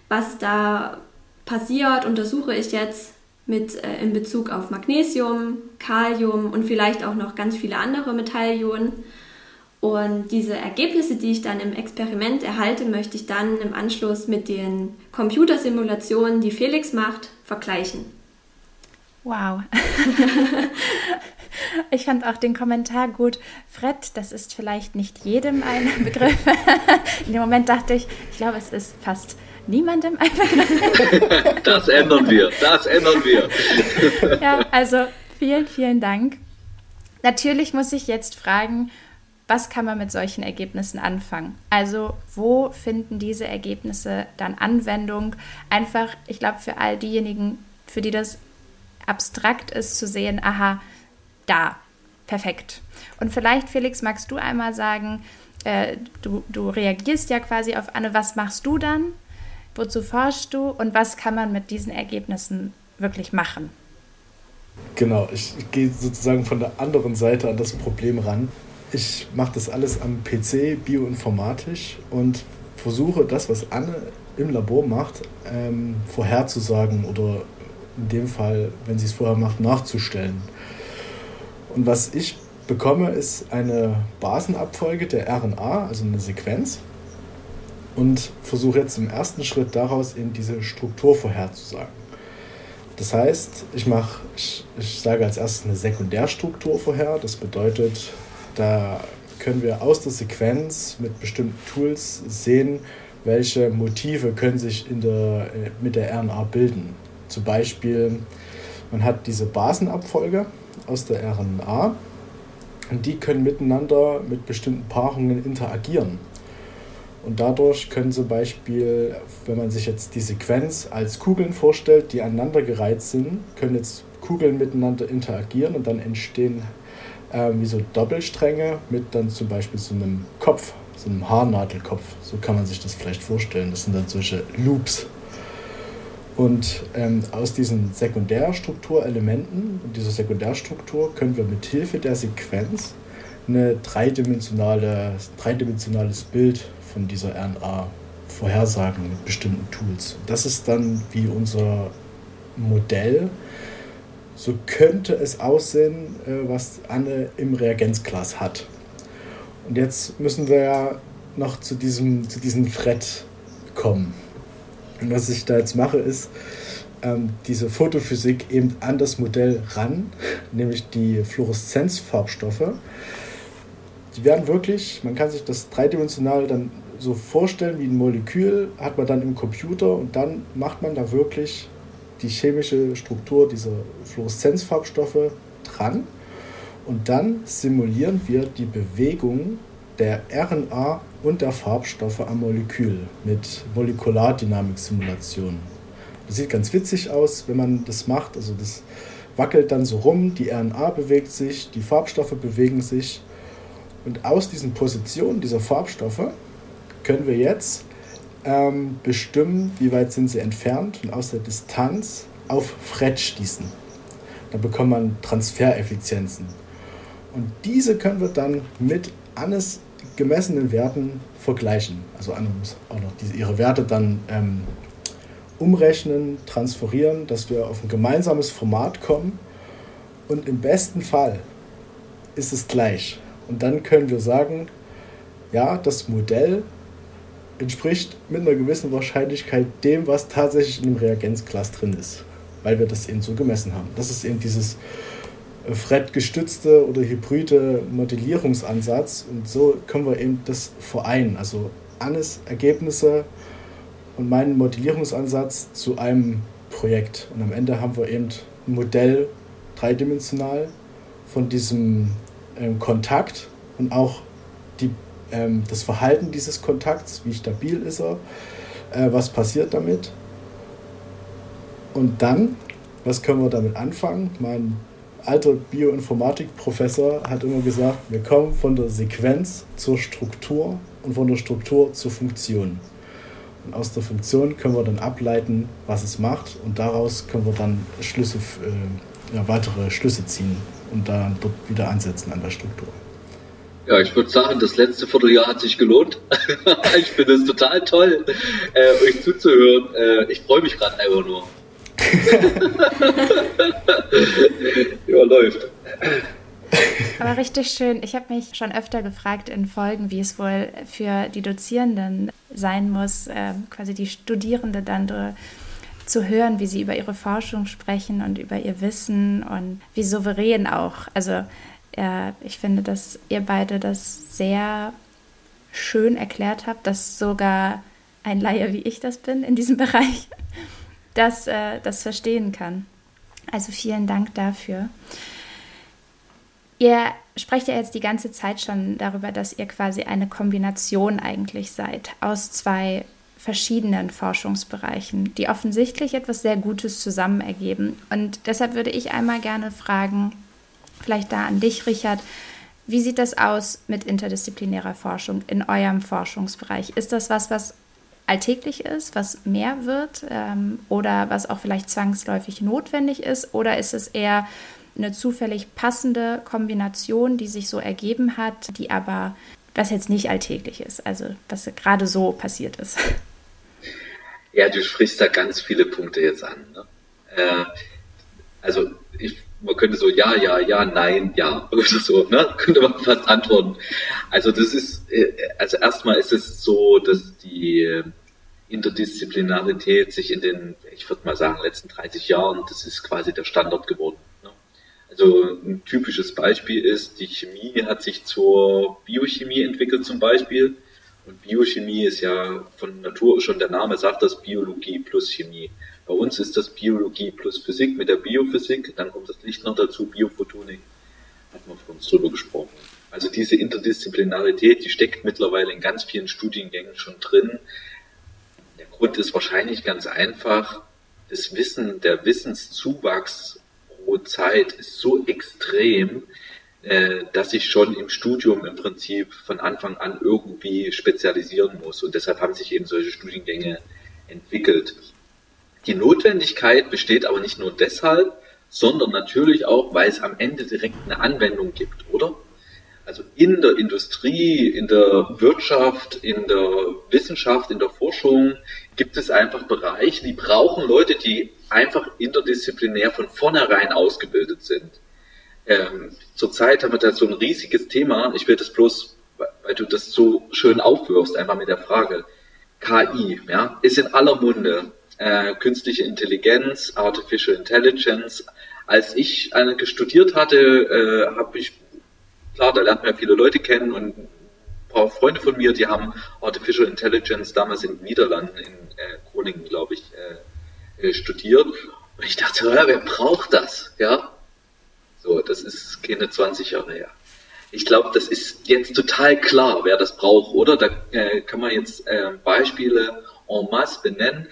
Was da passiert, untersuche ich jetzt mit äh, in Bezug auf Magnesium, Kalium und vielleicht auch noch ganz viele andere Metallionen. Und diese Ergebnisse, die ich dann im Experiment erhalte, möchte ich dann im Anschluss mit den Computersimulationen, die Felix macht, vergleichen. Wow. [LAUGHS] ich fand auch den Kommentar gut. Fred, das ist vielleicht nicht jedem ein [LAUGHS] Begriff. In dem Moment dachte ich, ich glaube, es ist fast niemandem ein Begriff. [LAUGHS] Das ändern wir, das ändern wir. Ja, also vielen, vielen Dank. Natürlich muss ich jetzt fragen, was kann man mit solchen Ergebnissen anfangen? Also wo finden diese Ergebnisse dann Anwendung? Einfach, ich glaube, für all diejenigen, für die das abstrakt ist, zu sehen, aha, da, perfekt. Und vielleicht, Felix, magst du einmal sagen, äh, du, du reagierst ja quasi auf Anne, was machst du dann? Wozu forschst du und was kann man mit diesen Ergebnissen wirklich machen? Genau, ich, ich gehe sozusagen von der anderen Seite an das Problem ran. Ich mache das alles am PC, bioinformatisch und versuche das, was Anne im Labor macht, ähm, vorherzusagen oder in dem Fall, wenn sie es vorher macht, nachzustellen. Und was ich bekomme, ist eine Basenabfolge der RNA, also eine Sequenz, und versuche jetzt im ersten Schritt daraus eben diese Struktur vorherzusagen. Das heißt, ich, mache, ich, ich sage als erstes eine Sekundärstruktur vorher. Das bedeutet, da können wir aus der Sequenz mit bestimmten Tools sehen, welche Motive können sich in der, äh, mit der RNA bilden. Zum Beispiel, man hat diese Basenabfolge aus der RNA und die können miteinander mit bestimmten Paarungen interagieren. Und dadurch können zum Beispiel, wenn man sich jetzt die Sequenz als Kugeln vorstellt, die aneinandergereiht sind, können jetzt Kugeln miteinander interagieren und dann entstehen äh, wie so Doppelstränge mit dann zum Beispiel so einem Kopf, so einem Haarnadelkopf. So kann man sich das vielleicht vorstellen. Das sind dann solche Loops. Und ähm, aus diesen Sekundärstrukturelementen und dieser Sekundärstruktur können wir mit Hilfe der Sequenz ein dreidimensionale, dreidimensionales Bild von dieser RNA vorhersagen mit bestimmten Tools. Das ist dann wie unser Modell. So könnte es aussehen, äh, was Anne im Reagenzglas hat. Und jetzt müssen wir ja noch zu diesem, zu diesem Fred kommen. Und was ich da jetzt mache, ist ähm, diese Photophysik eben an das Modell ran, [LAUGHS] nämlich die Fluoreszenzfarbstoffe. Die werden wirklich, man kann sich das dreidimensional dann so vorstellen wie ein Molekül, hat man dann im Computer und dann macht man da wirklich die chemische Struktur dieser Fluoreszenzfarbstoffe dran und dann simulieren wir die Bewegung der RNA und der Farbstoffe am Molekül mit Molekulardynamik-Simulationen. Das sieht ganz witzig aus, wenn man das macht. Also das wackelt dann so rum, die RNA bewegt sich, die Farbstoffe bewegen sich. Und aus diesen Positionen dieser Farbstoffe können wir jetzt ähm, bestimmen, wie weit sind sie entfernt und aus der Distanz auf Fred schließen. Da bekommt man Transfereffizienzen. Und diese können wir dann mit Annes gemessenen Werten vergleichen. Also Anne muss auch noch diese, ihre Werte dann ähm, umrechnen, transferieren, dass wir auf ein gemeinsames Format kommen. Und im besten Fall ist es gleich. Und dann können wir sagen, ja, das Modell entspricht mit einer gewissen Wahrscheinlichkeit dem, was tatsächlich in dem Reagenzglas drin ist, weil wir das eben so gemessen haben. Das ist eben dieses FRED-gestützte oder hybride Modellierungsansatz und so können wir eben das vereinen. Also Annes Ergebnisse und meinen Modellierungsansatz zu einem Projekt. Und am Ende haben wir eben ein Modell dreidimensional von diesem ähm, Kontakt und auch die, ähm, das Verhalten dieses Kontakts, wie stabil ist er, äh, was passiert damit. Und dann was können wir damit anfangen? Mein alter Bioinformatik-Professor hat immer gesagt, wir kommen von der Sequenz zur Struktur und von der Struktur zur Funktion. Und aus der Funktion können wir dann ableiten, was es macht und daraus können wir dann Schlüsse, äh, ja, weitere Schlüsse ziehen und dann dort wieder ansetzen an der Struktur. Ja, ich würde sagen, das letzte Vierteljahr hat sich gelohnt. [LAUGHS] ich finde es total toll, äh, euch zuzuhören. Äh, ich freue mich gerade einfach nur. [LAUGHS] ja, läuft. Aber richtig schön. Ich habe mich schon öfter gefragt in Folgen, wie es wohl für die Dozierenden sein muss, äh, quasi die Studierende dann zu hören, wie sie über ihre Forschung sprechen und über ihr Wissen und wie souverän auch. Also äh, ich finde, dass ihr beide das sehr schön erklärt habt, dass sogar ein Laie wie ich das bin in diesem [LAUGHS] Bereich, das, äh, das verstehen kann. Also vielen Dank dafür. Ihr sprecht ja jetzt die ganze Zeit schon darüber, dass ihr quasi eine Kombination eigentlich seid aus zwei verschiedenen Forschungsbereichen, die offensichtlich etwas sehr Gutes zusammen ergeben. Und deshalb würde ich einmal gerne fragen, vielleicht da an dich, Richard, wie sieht das aus mit interdisziplinärer Forschung in eurem Forschungsbereich? Ist das was, was alltäglich ist, was mehr wird ähm, oder was auch vielleicht zwangsläufig notwendig ist? Oder ist es eher eine zufällig passende Kombination, die sich so ergeben hat, die aber, was jetzt nicht alltäglich ist, also was gerade so passiert ist? Ja, du sprichst da ganz viele Punkte jetzt an. Ne? Äh, also ich, man könnte so ja, ja, ja, nein, ja [LAUGHS] oder so, ne? Könnte man fast antworten. Also das ist, äh, also erstmal ist es so, dass die Interdisziplinarität sich in den, ich würde mal sagen, letzten 30 Jahren, das ist quasi der Standard geworden. Ne? Also ein typisches Beispiel ist, die Chemie hat sich zur Biochemie entwickelt zum Beispiel. Und Biochemie ist ja von Natur schon der Name sagt das Biologie plus Chemie. Bei uns ist das Biologie plus Physik mit der Biophysik, dann kommt das Licht noch dazu, Biophotonik, hat man von uns drüber gesprochen. Also diese Interdisziplinarität, die steckt mittlerweile in ganz vielen Studiengängen schon drin. Der Grund ist wahrscheinlich ganz einfach, das Wissen, der Wissenszuwachs pro Zeit ist so extrem, äh, dass ich schon im Studium im Prinzip von Anfang an irgendwie spezialisieren muss. Und deshalb haben sich eben solche Studiengänge entwickelt. Die Notwendigkeit besteht aber nicht nur deshalb, sondern natürlich auch, weil es am Ende direkt eine Anwendung gibt, oder? Also in der Industrie, in der Wirtschaft, in der Wissenschaft, in der Forschung gibt es einfach Bereiche, die brauchen Leute, die einfach interdisziplinär von vornherein ausgebildet sind. Ähm, zurzeit haben wir da so ein riesiges Thema. Ich will das bloß, weil du das so schön aufwirfst, einfach mit der Frage. KI, ja, ist in aller Munde äh, künstliche Intelligenz, Artificial Intelligence. Als ich eine studiert hatte, äh, habe ich, klar, da lernt man viele Leute kennen und ein paar Freunde von mir, die haben Artificial Intelligence damals in den Niederlanden, in äh, Groningen, glaube ich, äh, äh studiert. Und ich dachte, ja, wer braucht das? Ja, so, das ist keine 20 Jahre her. Ich glaube, das ist jetzt total klar, wer das braucht, oder? Da äh, kann man jetzt äh, Beispiele en masse benennen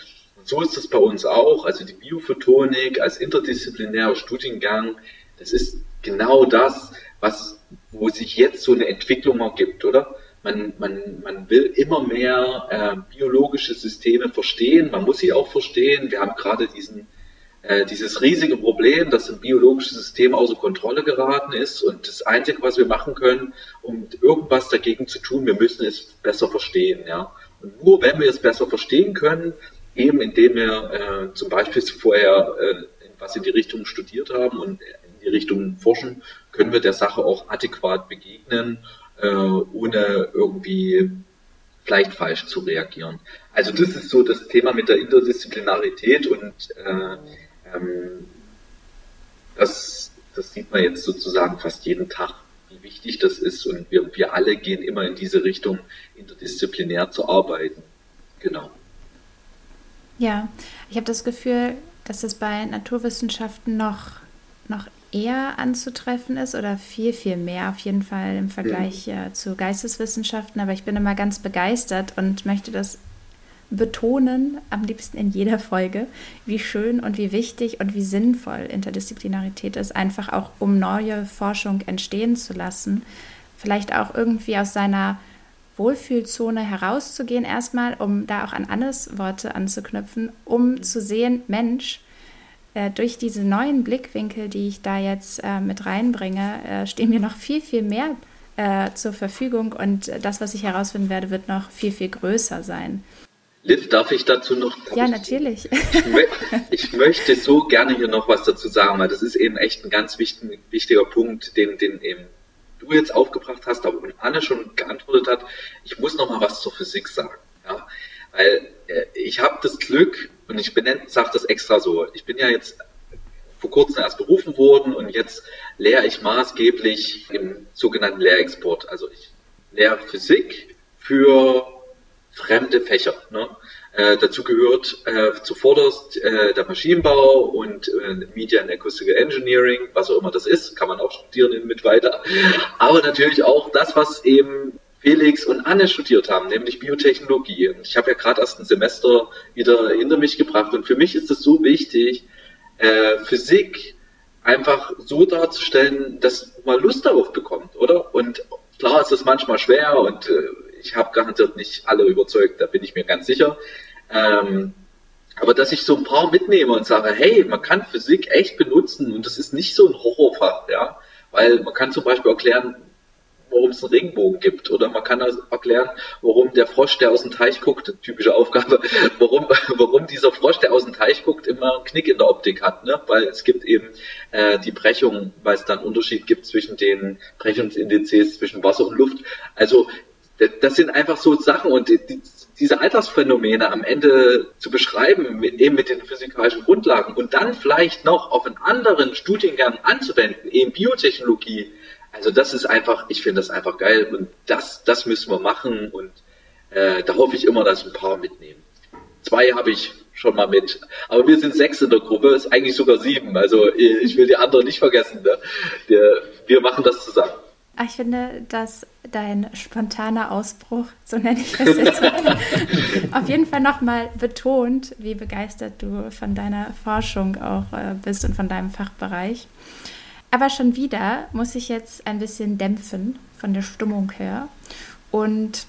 so ist es bei uns auch. Also die Biophotonik als interdisziplinärer Studiengang, das ist genau das, was, wo sich jetzt so eine Entwicklung ergibt, oder? Man, man, man will immer mehr äh, biologische Systeme verstehen, man muss sie auch verstehen. Wir haben gerade diesen, äh, dieses riesige Problem, dass ein biologisches System außer Kontrolle geraten ist und das Einzige, was wir machen können, um irgendwas dagegen zu tun, wir müssen es besser verstehen. Ja? Und nur wenn wir es besser verstehen können, eben indem wir äh, zum Beispiel vorher äh, was in die Richtung studiert haben und in die Richtung forschen, können wir der Sache auch adäquat begegnen, äh, ohne irgendwie vielleicht falsch zu reagieren. Also das ist so das Thema mit der Interdisziplinarität und äh, ähm, das, das sieht man jetzt sozusagen fast jeden Tag, wie wichtig das ist und wir, wir alle gehen immer in diese Richtung, interdisziplinär zu arbeiten. Genau. Ja, ich habe das Gefühl, dass es bei Naturwissenschaften noch, noch eher anzutreffen ist oder viel, viel mehr auf jeden Fall im Vergleich ja. äh, zu Geisteswissenschaften. Aber ich bin immer ganz begeistert und möchte das betonen, am liebsten in jeder Folge, wie schön und wie wichtig und wie sinnvoll Interdisziplinarität ist, einfach auch um neue Forschung entstehen zu lassen. Vielleicht auch irgendwie aus seiner Wohlfühlzone herauszugehen, erstmal, um da auch an Annes Worte anzuknüpfen, um zu sehen, Mensch, äh, durch diese neuen Blickwinkel, die ich da jetzt äh, mit reinbringe, äh, stehen mir noch viel, viel mehr äh, zur Verfügung und das, was ich herausfinden werde, wird noch viel, viel größer sein. Liv, darf ich dazu noch? Ja, natürlich. Ich, ich, möchte so gerne hier noch was dazu sagen, weil das ist eben echt ein ganz wichtig, wichtiger Punkt, den, den eben du jetzt aufgebracht hast, aber Anne schon geantwortet hat. Ich muss noch mal was zur Physik sagen. Ja? Weil äh, ich habe das Glück, und ich sage das extra so, ich bin ja jetzt vor kurzem erst berufen worden und jetzt lehre ich maßgeblich im sogenannten Lehrexport. Also ich lehre Physik für fremde Fächer. Ne? Äh, dazu gehört äh, zuvorderst äh, der Maschinenbau und äh, Media and Acoustical Engineering, was auch immer das ist, kann man auch studieren mit weiter. Aber natürlich auch das, was eben Felix und Anne studiert haben, nämlich Biotechnologie. Ich habe ja gerade erst ein Semester wieder hinter mich gebracht und für mich ist es so wichtig, äh, Physik einfach so darzustellen, dass man Lust darauf bekommt, oder? Und klar ist es manchmal schwer und äh, ich habe garantiert nicht alle überzeugt, da bin ich mir ganz sicher. Ähm, aber dass ich so ein paar mitnehme und sage, hey, man kann Physik echt benutzen und das ist nicht so ein Horrorfach, ja, weil man kann zum Beispiel erklären, warum es einen Regenbogen gibt. Oder man kann also erklären, warum der Frosch, der aus dem Teich guckt, typische Aufgabe, [LAUGHS] warum, warum dieser Frosch, der aus dem Teich guckt, immer einen Knick in der Optik hat. Ne? Weil es gibt eben äh, die Brechung, weil es dann Unterschied gibt zwischen den Brechungsindizes zwischen Wasser und Luft. Also das sind einfach so Sachen und die, die, diese Alltagsphänomene am Ende zu beschreiben, mit, eben mit den physikalischen Grundlagen und dann vielleicht noch auf einen anderen Studiengang anzuwenden, eben Biotechnologie, also das ist einfach, ich finde das einfach geil und das, das müssen wir machen und äh, da hoffe ich immer, dass ein paar mitnehmen. Zwei habe ich schon mal mit, aber wir sind sechs in der Gruppe, ist eigentlich sogar sieben, also ich will die anderen nicht vergessen. Ne? Wir, wir machen das zusammen. Ah, ich finde, dass dein spontaner Ausbruch, so nenne ich das [LAUGHS] jetzt, auf jeden Fall nochmal betont, wie begeistert du von deiner Forschung auch äh, bist und von deinem Fachbereich. Aber schon wieder muss ich jetzt ein bisschen dämpfen von der Stimmung her und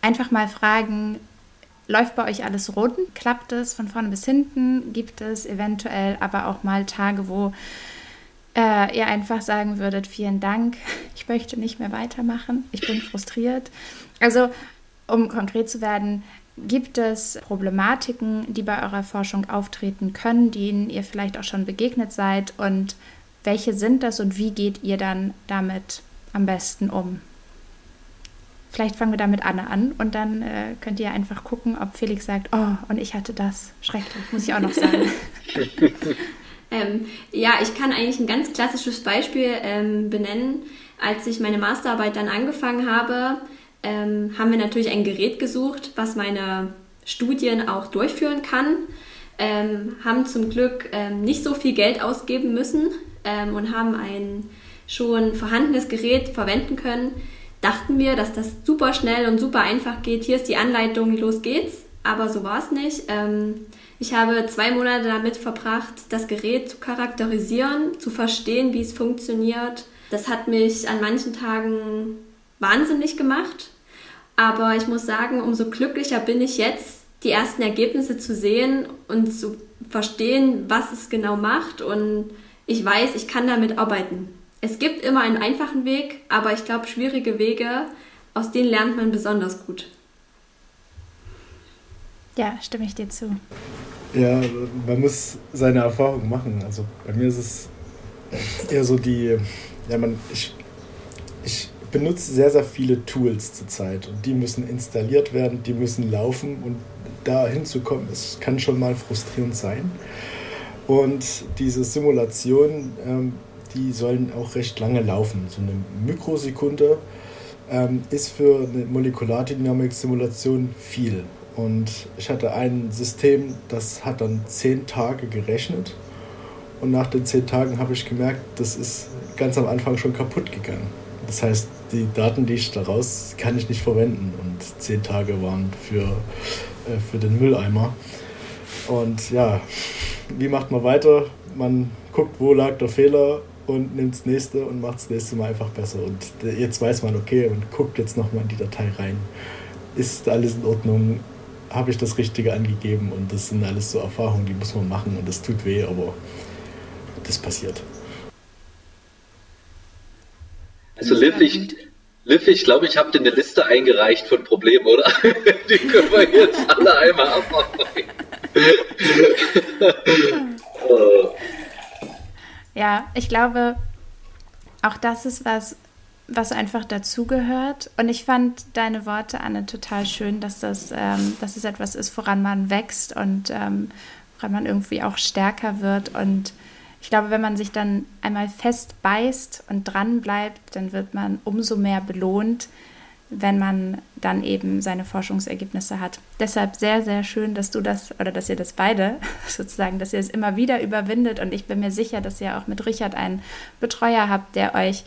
einfach mal fragen, läuft bei euch alles rund? Klappt es von vorne bis hinten? Gibt es eventuell aber auch mal Tage, wo äh, ihr einfach sagen würdet, vielen Dank, [LAUGHS] ich möchte nicht mehr weitermachen, ich bin frustriert. Also, um konkret zu werden, gibt es Problematiken, die bei eurer Forschung auftreten können, denen ihr vielleicht auch schon begegnet seid und welche sind das und wie geht ihr dann damit am besten um? Vielleicht fangen wir damit Anne an und dann äh, könnt ihr einfach gucken, ob Felix sagt, oh, und ich hatte das. Schrecklich, muss ich auch noch sagen. [LAUGHS] ähm, ja, ich kann eigentlich ein ganz klassisches Beispiel ähm, benennen. Als ich meine Masterarbeit dann angefangen habe, ähm, haben wir natürlich ein Gerät gesucht, was meine Studien auch durchführen kann. Ähm, haben zum Glück ähm, nicht so viel Geld ausgeben müssen ähm, und haben ein schon vorhandenes Gerät verwenden können, dachten wir, dass das super schnell und super einfach geht. Hier ist die Anleitung, los geht's. Aber so war es nicht. Ich habe zwei Monate damit verbracht, das Gerät zu charakterisieren, zu verstehen, wie es funktioniert. Das hat mich an manchen Tagen wahnsinnig gemacht. Aber ich muss sagen, umso glücklicher bin ich jetzt, die ersten Ergebnisse zu sehen und zu verstehen, was es genau macht und ich weiß, ich kann damit arbeiten. Es gibt immer einen einfachen Weg, aber ich glaube, schwierige Wege, aus denen lernt man besonders gut. Ja, stimme ich dir zu. Ja, man muss seine Erfahrung machen. Also bei mir ist es eher so die, ja, man, ich, ich benutze sehr, sehr viele Tools zurzeit und die müssen installiert werden, die müssen laufen und da hinzukommen, es kann schon mal frustrierend sein. Und diese Simulationen, ähm, die sollen auch recht lange laufen. So eine Mikrosekunde ähm, ist für eine Molekulardynamik-Simulation viel. Und ich hatte ein System, das hat dann zehn Tage gerechnet. Und nach den zehn Tagen habe ich gemerkt, das ist ganz am Anfang schon kaputt gegangen. Das heißt, die Daten, die ich daraus kann ich nicht verwenden. Und zehn Tage waren für äh, für den Mülleimer. Und ja, wie macht man weiter? Man guckt, wo lag der Fehler und nimmt das nächste und macht das nächste Mal einfach besser. Und jetzt weiß man, okay, und guckt jetzt nochmal in die Datei rein. Ist alles in Ordnung? Habe ich das Richtige angegeben? Und das sind alles so Erfahrungen, die muss man machen und das tut weh, aber das passiert. Also Liv, ich, Liv, ich glaube, ich habe dir eine Liste eingereicht von Problemen, oder? [LAUGHS] Die können wir jetzt alle einmal abarbeiten. ja, ich glaube, auch das ist was, was einfach dazugehört. Und ich fand deine Worte, Anne, total schön, dass das, ähm, dass es etwas ist, woran man wächst und ähm, woran man irgendwie auch stärker wird. Und ich glaube, wenn man sich dann einmal fest beißt und dran bleibt, dann wird man umso mehr belohnt, wenn man dann eben seine Forschungsergebnisse hat. Deshalb sehr, sehr schön, dass du das oder dass ihr das beide [LAUGHS] sozusagen, dass ihr es immer wieder überwindet. Und ich bin mir sicher, dass ihr auch mit Richard einen Betreuer habt, der euch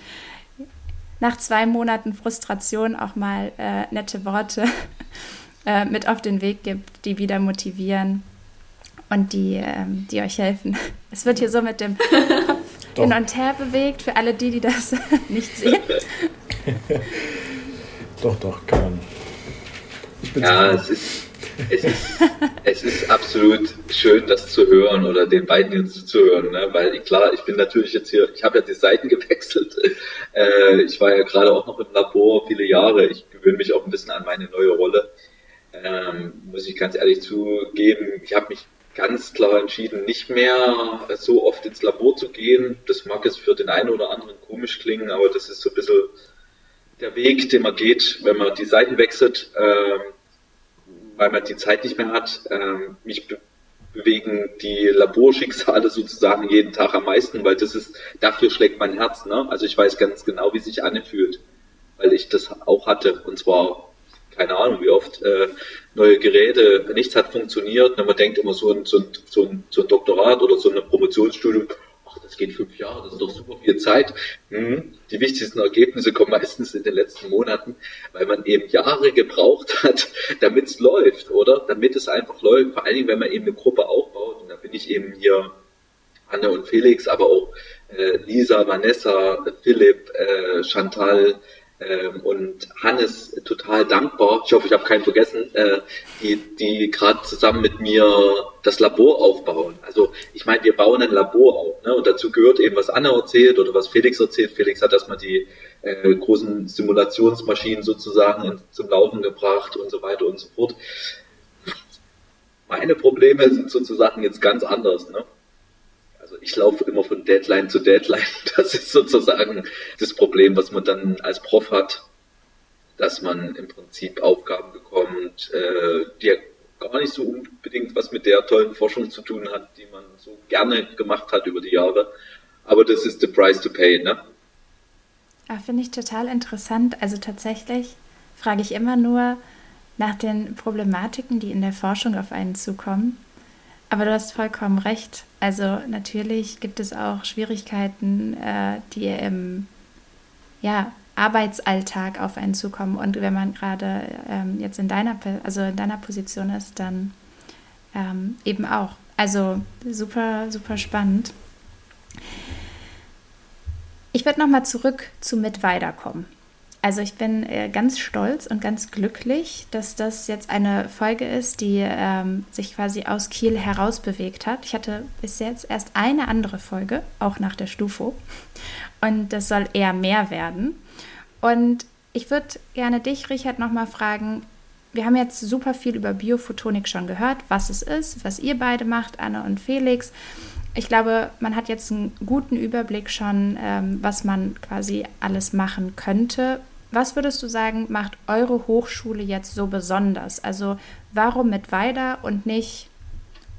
nach zwei Monaten Frustration auch mal äh, nette Worte [LAUGHS] äh, mit auf den Weg gibt, die wieder motivieren und die, ähm, die euch helfen. [LAUGHS] Es wird hier so mit dem Kopf [LAUGHS] hin und her bewegt, für alle die, die das nicht sehen. doch, doch, kann man. ja, es ist, es, ist, es ist absolut schön, das zu hören oder den beiden jetzt zu ne? weil klar, ich bin natürlich jetzt hier, ich habe ja die Seiten [LAUGHS] gewechselt. Äh, ich war ja gerade auch noch im Labor viele Jahre. Ich gewöhne mich auch ein bisschen an meine neue Rolle. Ähm, muss ich ganz ehrlich zugeben, ich habe mich ganz klar entschieden, nicht mehr so oft ins Labor zu gehen. Das mag jetzt für den einen oder anderen komisch klingen, aber das ist so ein bisschen der Weg, den man geht, wenn man die Seiten wechselt, ähm, weil man die Zeit nicht mehr hat. Ähm, mich be bewegen die Laborschicksale [LAUGHS] sozusagen jeden Tag am meisten, weil das ist, dafür schlägt mein Herz. Ne? Also ich weiß ganz genau, wie sich Anne fühlt, weil ich das auch hatte und zwar keine Ahnung, wie oft äh, neue Geräte, nichts hat funktioniert. Und man denkt immer so ein, so, ein, so, ein, so ein Doktorat oder so ein Promotionsstudium, das geht fünf Jahre, das ist doch super viel Zeit. Hm. Die wichtigsten Ergebnisse kommen meistens in den letzten Monaten, weil man eben Jahre gebraucht hat, [LAUGHS] damit es läuft, oder? Damit es einfach läuft, vor allen Dingen, wenn man eben eine Gruppe aufbaut. Und da bin ich eben hier Anne und Felix, aber auch äh, Lisa, Vanessa, Philipp, äh, Chantal, ähm, und Hannes total dankbar, ich hoffe, ich habe keinen vergessen, äh, die, die gerade zusammen mit mir das Labor aufbauen. Also ich meine, wir bauen ein Labor auf ne? und dazu gehört eben, was Anna erzählt oder was Felix erzählt. Felix hat erstmal die äh, großen Simulationsmaschinen sozusagen in, zum Laufen gebracht und so weiter und so fort. Meine Probleme sind sozusagen jetzt ganz anders. Ne? Also ich laufe immer von Deadline zu Deadline. [LAUGHS] Das ist sozusagen das Problem, was man dann als Prof hat, dass man im Prinzip Aufgaben bekommt, äh, die ja gar nicht so unbedingt was mit der tollen Forschung zu tun hat, die man so gerne gemacht hat über die Jahre. Aber das ist the price to pay, ne? Ja, finde ich total interessant. Also tatsächlich frage ich immer nur nach den Problematiken, die in der Forschung auf einen zukommen. Aber du hast vollkommen recht. Also natürlich gibt es auch Schwierigkeiten, äh, die im ja, Arbeitsalltag auf einen zukommen. Und wenn man gerade ähm, jetzt in deiner, also in deiner Position ist, dann ähm, eben auch. Also super, super spannend. Ich werde nochmal zurück zu Mitweiter kommen. Also ich bin äh, ganz stolz und ganz glücklich, dass das jetzt eine Folge ist, die ähm, sich quasi aus Kiel herausbewegt hat. Ich hatte bis jetzt erst eine andere Folge, auch nach der Stufo. Und das soll eher mehr werden. Und ich würde gerne dich, Richard, nochmal fragen, wir haben jetzt super viel über Biophotonik schon gehört, was es ist, was ihr beide macht, Anne und Felix. Ich glaube, man hat jetzt einen guten Überblick schon, ähm, was man quasi alles machen könnte. Was würdest du sagen, macht eure Hochschule jetzt so besonders? Also warum mit Weida und nicht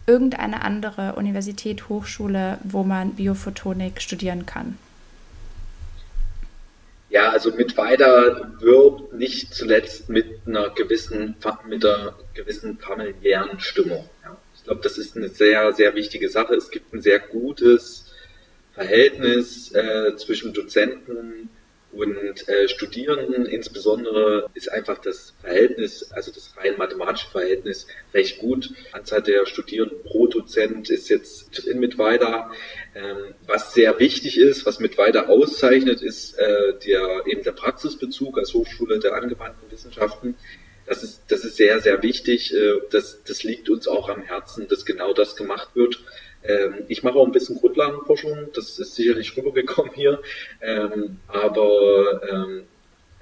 irgendeine andere Universität, Hochschule, wo man Biophotonik studieren kann? Ja, also mit Weida wirbt nicht zuletzt mit einer gewissen, mit einer gewissen familiären Stimmung. Ja glaube, das ist eine sehr, sehr wichtige Sache. Es gibt ein sehr gutes Verhältnis äh, zwischen Dozenten Und äh, Studierenden insbesondere ist einfach das Verhältnis, also das rein mathematische Verhältnis, recht gut. Anzahl der Studierenden pro Dozent ist jetzt in Mittweida. Ähm, was sehr wichtig ist, was Mittweida auszeichnet, ist äh, der, eben der Praxisbezug als Hochschule der angewandten Wissenschaften. Das ist, das ist sehr, sehr wichtig. Äh, das, das liegt uns auch am Herzen, dass genau das gemacht wird. Ähm, ich mache auch ein bisschen Grundlagenforschung, das ist sicherlich rübergekommen hier, ähm, aber ähm,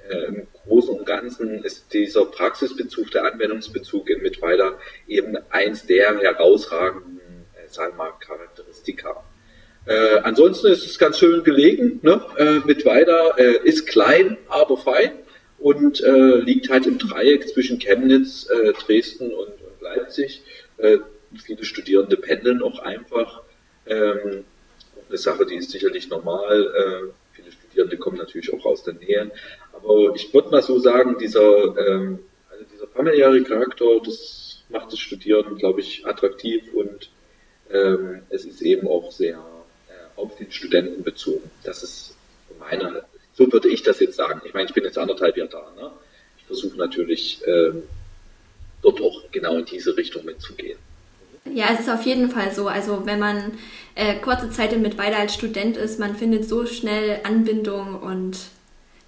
äh, im Großen und Ganzen ist dieser Praxisbezug, der Anwendungsbezug in Mittweida eben eins der herausragenden, äh, sagen wir mal, Charakteristika. Äh, ansonsten ist es ganz schön gelegen. Ne? Äh, Mittweida äh, ist klein, aber fein und äh, liegt halt im Dreieck zwischen Chemnitz, äh, Dresden und, und Leipzig. Viele Studierende pendeln auch einfach. Ähm, eine Sache, die ist sicherlich normal. Äh, viele Studierende kommen natürlich auch aus der Nähe. Aber ich würde mal so sagen, dieser, ähm, also dieser familiäre Charakter, das macht das Studieren, glaube ich, attraktiv und ähm, es ist eben auch sehr äh, auf den Studenten bezogen. Das ist meine, so würde ich das jetzt sagen. Ich meine, ich bin jetzt anderthalb Jahre da. Ne? Ich versuche natürlich ähm, dort auch genau in diese Richtung mitzugehen. Ja, es ist auf jeden Fall so. Also wenn man äh, kurze Zeit in Mittweida als Student ist, man findet so schnell Anbindung und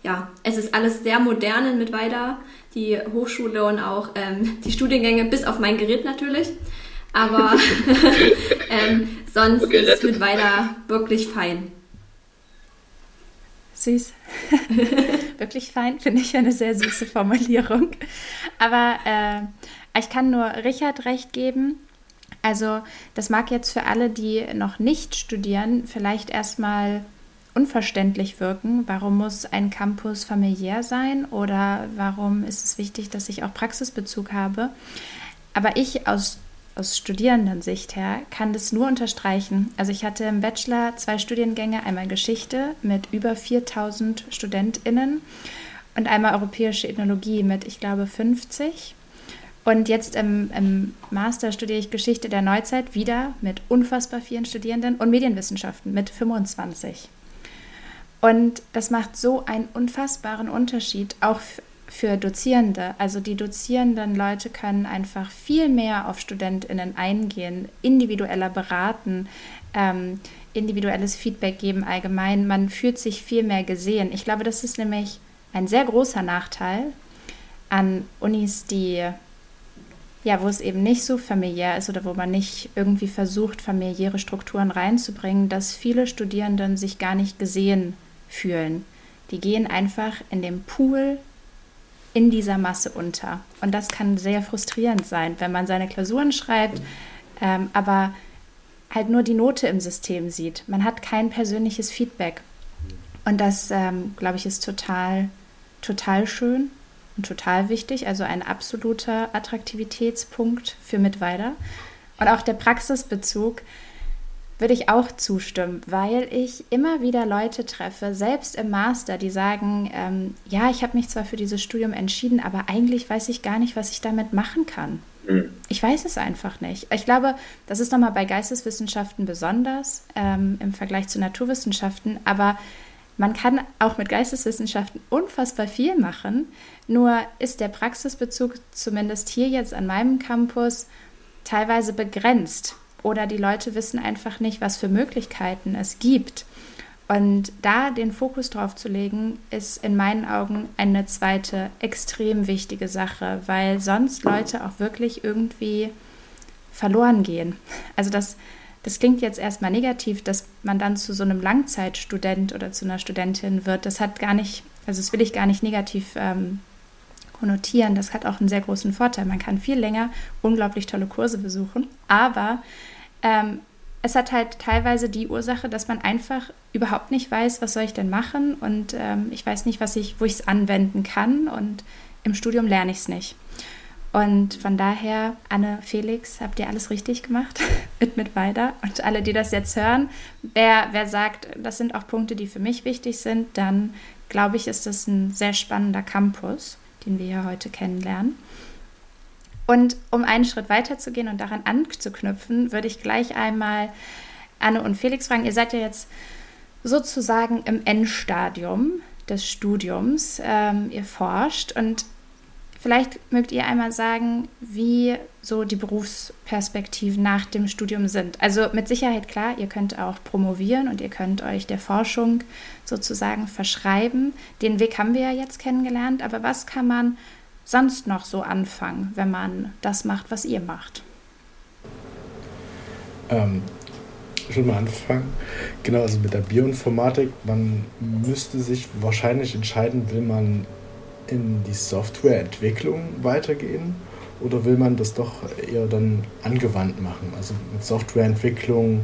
ja, es ist alles sehr modern in Mittweida, die Hochschule und auch ähm, [LAUGHS] die Studiengänge, bis auf mein Gerät natürlich. Aber [LAUGHS] [LAUGHS] ähm, sonst okay, ist Mittweida wirklich fein. Süß. wirklich fein, finde ich eine sehr süße Formulierung. Aber äh, ich kann nur Richard recht geben also das mag jetzt für alle, die noch nicht studieren, vielleicht erstmal unverständlich wirken. Warum muss ein Campus familiär sein oder warum ist es wichtig, dass ich auch Praxisbezug habe? Aber ich aus, aus Studierendensicht her kann das nur unterstreichen. Also ich hatte im Bachelor zwei Studiengänge, einmal Geschichte mit über 4000 Studentinnen und einmal europäische Ethnologie mit, ich glaube, 50. Und jetzt im, im, Master studiere ich Geschichte der Neuzeit wieder mit unfassbar vielen Studierenden und Medienwissenschaften mit 25. Und das macht so einen unfassbaren Unterschied, auch für Dozierende. Also die dozierenden Leute können einfach viel mehr auf Studentinnen eingehen, individueller beraten, ähm, individuelles Feedback geben allgemein. Man fühlt sich viel mehr gesehen. Ich glaube, das ist nämlich ein sehr großer Nachteil an Unis, die ja, wo es eben nicht so familiär ist oder wo man nicht irgendwie versucht, familiäre Strukturen reinzubringen, dass viele Studierenden sich gar nicht gesehen fühlen. Die gehen einfach in dem Pool in dieser Masse unter. Und das kann sehr frustrierend sein, wenn man seine Klausuren schreibt, ähm, aber halt nur die Note im System sieht. Man hat kein persönliches Feedback. Und das, ähm, glaube ich, ist total, total schön und total wichtig, also ein absoluter Attraktivitätspunkt für Mittweida. Und auch der Praxisbezug würde ich auch zustimmen, weil ich immer wieder Leute treffe, selbst im Master, die sagen, ähm, ja, ich habe mich zwar für dieses Studium entschieden, aber eigentlich weiß ich gar nicht, was ich damit machen kann. Mhm. Ich weiß es einfach nicht. Ich glaube, das ist nochmal bei Geisteswissenschaften besonders ähm, im Vergleich zu Naturwissenschaften, aber man kann auch mit Geisteswissenschaften unfassbar viel machen, nur ist der Praxisbezug zumindest hier jetzt an meinem Campus teilweise begrenzt oder die Leute wissen einfach nicht, was für Möglichkeiten es gibt. Und da den Fokus drauf zu legen, ist in meinen Augen eine zweite extrem wichtige Sache, weil sonst Leute auch wirklich irgendwie verloren gehen. Also das das klingt jetzt erstmal negativ, dass man dann zu so einem Langzeitstudent oder zu einer Studentin wird. Das hat gar nicht, also das will ich gar nicht negativ ähm, konnotieren. Das hat auch einen sehr großen Vorteil. Man kann viel länger unglaublich tolle Kurse besuchen, aber ähm, es hat halt teilweise die Ursache, dass man einfach überhaupt nicht weiß, was soll ich denn machen und ähm, ich weiß nicht, was ich, wo ich es anwenden kann und im Studium lerne ich es nicht. Und von daher, Anne, Felix, habt ihr alles richtig gemacht [LAUGHS] mit mit weiter. Und alle, die das jetzt hören, wer, wer sagt, das sind auch Punkte, die für mich wichtig sind, dann glaube ich, ist das ein sehr spannender Campus, den wir hier heute kennenlernen. Und um einen Schritt weiter zu gehen und daran anzuknüpfen, würde ich gleich einmal Anne und Felix fragen. Ihr seid ja jetzt sozusagen im Endstadium des Studiums. Ähm, ihr forscht und vielleicht mögt ihr einmal sagen, wie so die Berufsperspektiven nach dem Studium sind. Also mit Sicherheit klar, ihr könnt auch promovieren und ihr könnt euch der Forschung sozusagen verschreiben. Den Weg haben wir ja jetzt kennengelernt, aber was kann man sonst noch so anfangen, wenn man das macht, was ihr macht? Ähm, ich will mal anfangen. Genau, also mit der Bioinformatik. Man müsste sich wahrscheinlich entscheiden, will man in die Softwareentwicklung weitergehen oder will man das doch eher dann angewandt machen? Also mit Softwareentwicklung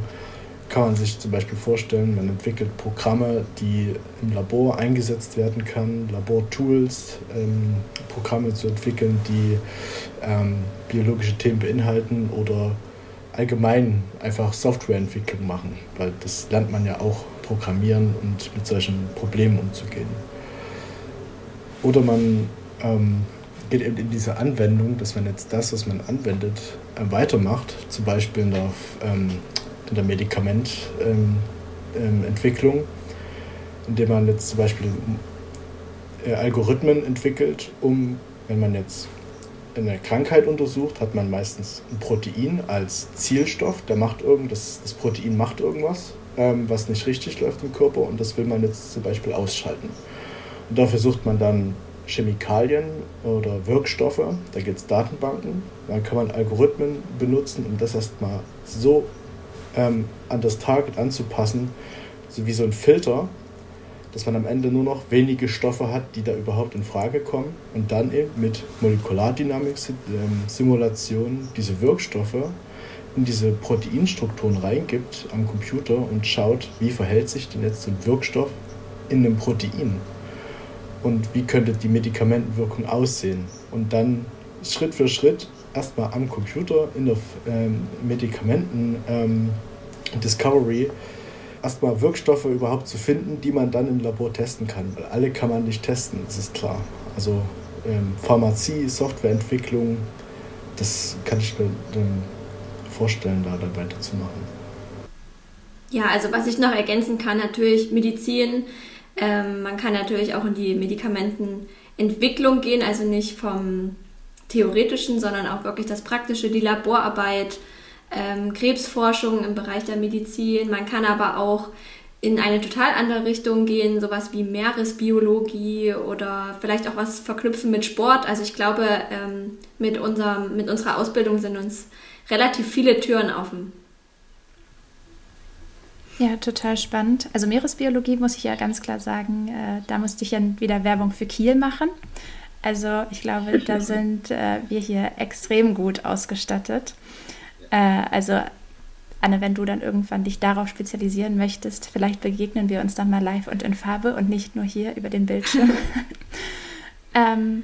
kann man sich zum Beispiel vorstellen, man entwickelt Programme, die im Labor eingesetzt werden können, Labortools, ähm, Programme zu entwickeln, die ähm, biologische Themen beinhalten oder allgemein einfach Softwareentwicklung machen, weil das lernt man ja auch programmieren und mit solchen Problemen umzugehen. Oder man ähm, geht eben in diese Anwendung, dass man jetzt das, was man anwendet, äh, weitermacht, zum Beispiel in der, ähm, in der Medikamententwicklung, ähm, ähm indem man jetzt zum Beispiel äh, Algorithmen entwickelt, um, wenn man jetzt eine Krankheit untersucht, hat man meistens ein Protein als Zielstoff. Der macht irgend, das, Protein macht irgendwas, ähm, was nicht richtig läuft im Körper und das will man jetzt zum Beispiel ausschalten. Und dafür sucht man dann Chemikalien oder Wirkstoffe, da gibt es Datenbanken, dann kann man Algorithmen benutzen, um das erstmal so ähm, an das Target anzupassen, so wie so ein Filter, dass man am Ende nur noch wenige Stoffe hat, die da überhaupt in Frage kommen und dann eben mit Molekulardynamik-Simulationen ähm, diese Wirkstoffe in diese Proteinstrukturen reingibt am Computer und schaut, wie verhält sich denn jetzt so ein Wirkstoff in einem Protein und wie könnte die Medikamentenwirkung aussehen und dann Schritt für Schritt erstmal am Computer in der ähm, Medikamenten ähm, Discovery erstmal Wirkstoffe überhaupt zu finden, die man dann im Labor testen kann. Weil alle kann man nicht testen, das ist klar. Also ähm, Pharmazie, Softwareentwicklung, das kann ich mir vorstellen, da dann weiterzumachen. Ja, also was ich noch ergänzen kann, natürlich Medizin. Ähm, man kann natürlich auch in die Medikamentenentwicklung gehen, also nicht vom theoretischen, sondern auch wirklich das Praktische, die Laborarbeit, ähm, Krebsforschung im Bereich der Medizin. Man kann aber auch in eine total andere Richtung gehen, sowas wie Meeresbiologie oder vielleicht auch was verknüpfen mit Sport. Also ich glaube, ähm, mit, unserem, mit unserer Ausbildung sind uns relativ viele Türen offen. Ja, total spannend. Also Meeresbiologie muss ich ja ganz klar sagen, äh, da musste ich ja wieder Werbung für Kiel machen. Also ich glaube, da sind äh, wir hier extrem gut ausgestattet. Äh, also Anne, wenn du dann irgendwann dich darauf spezialisieren möchtest, vielleicht begegnen wir uns dann mal live und in Farbe und nicht nur hier über den Bildschirm. [LAUGHS] [LAUGHS] ähm,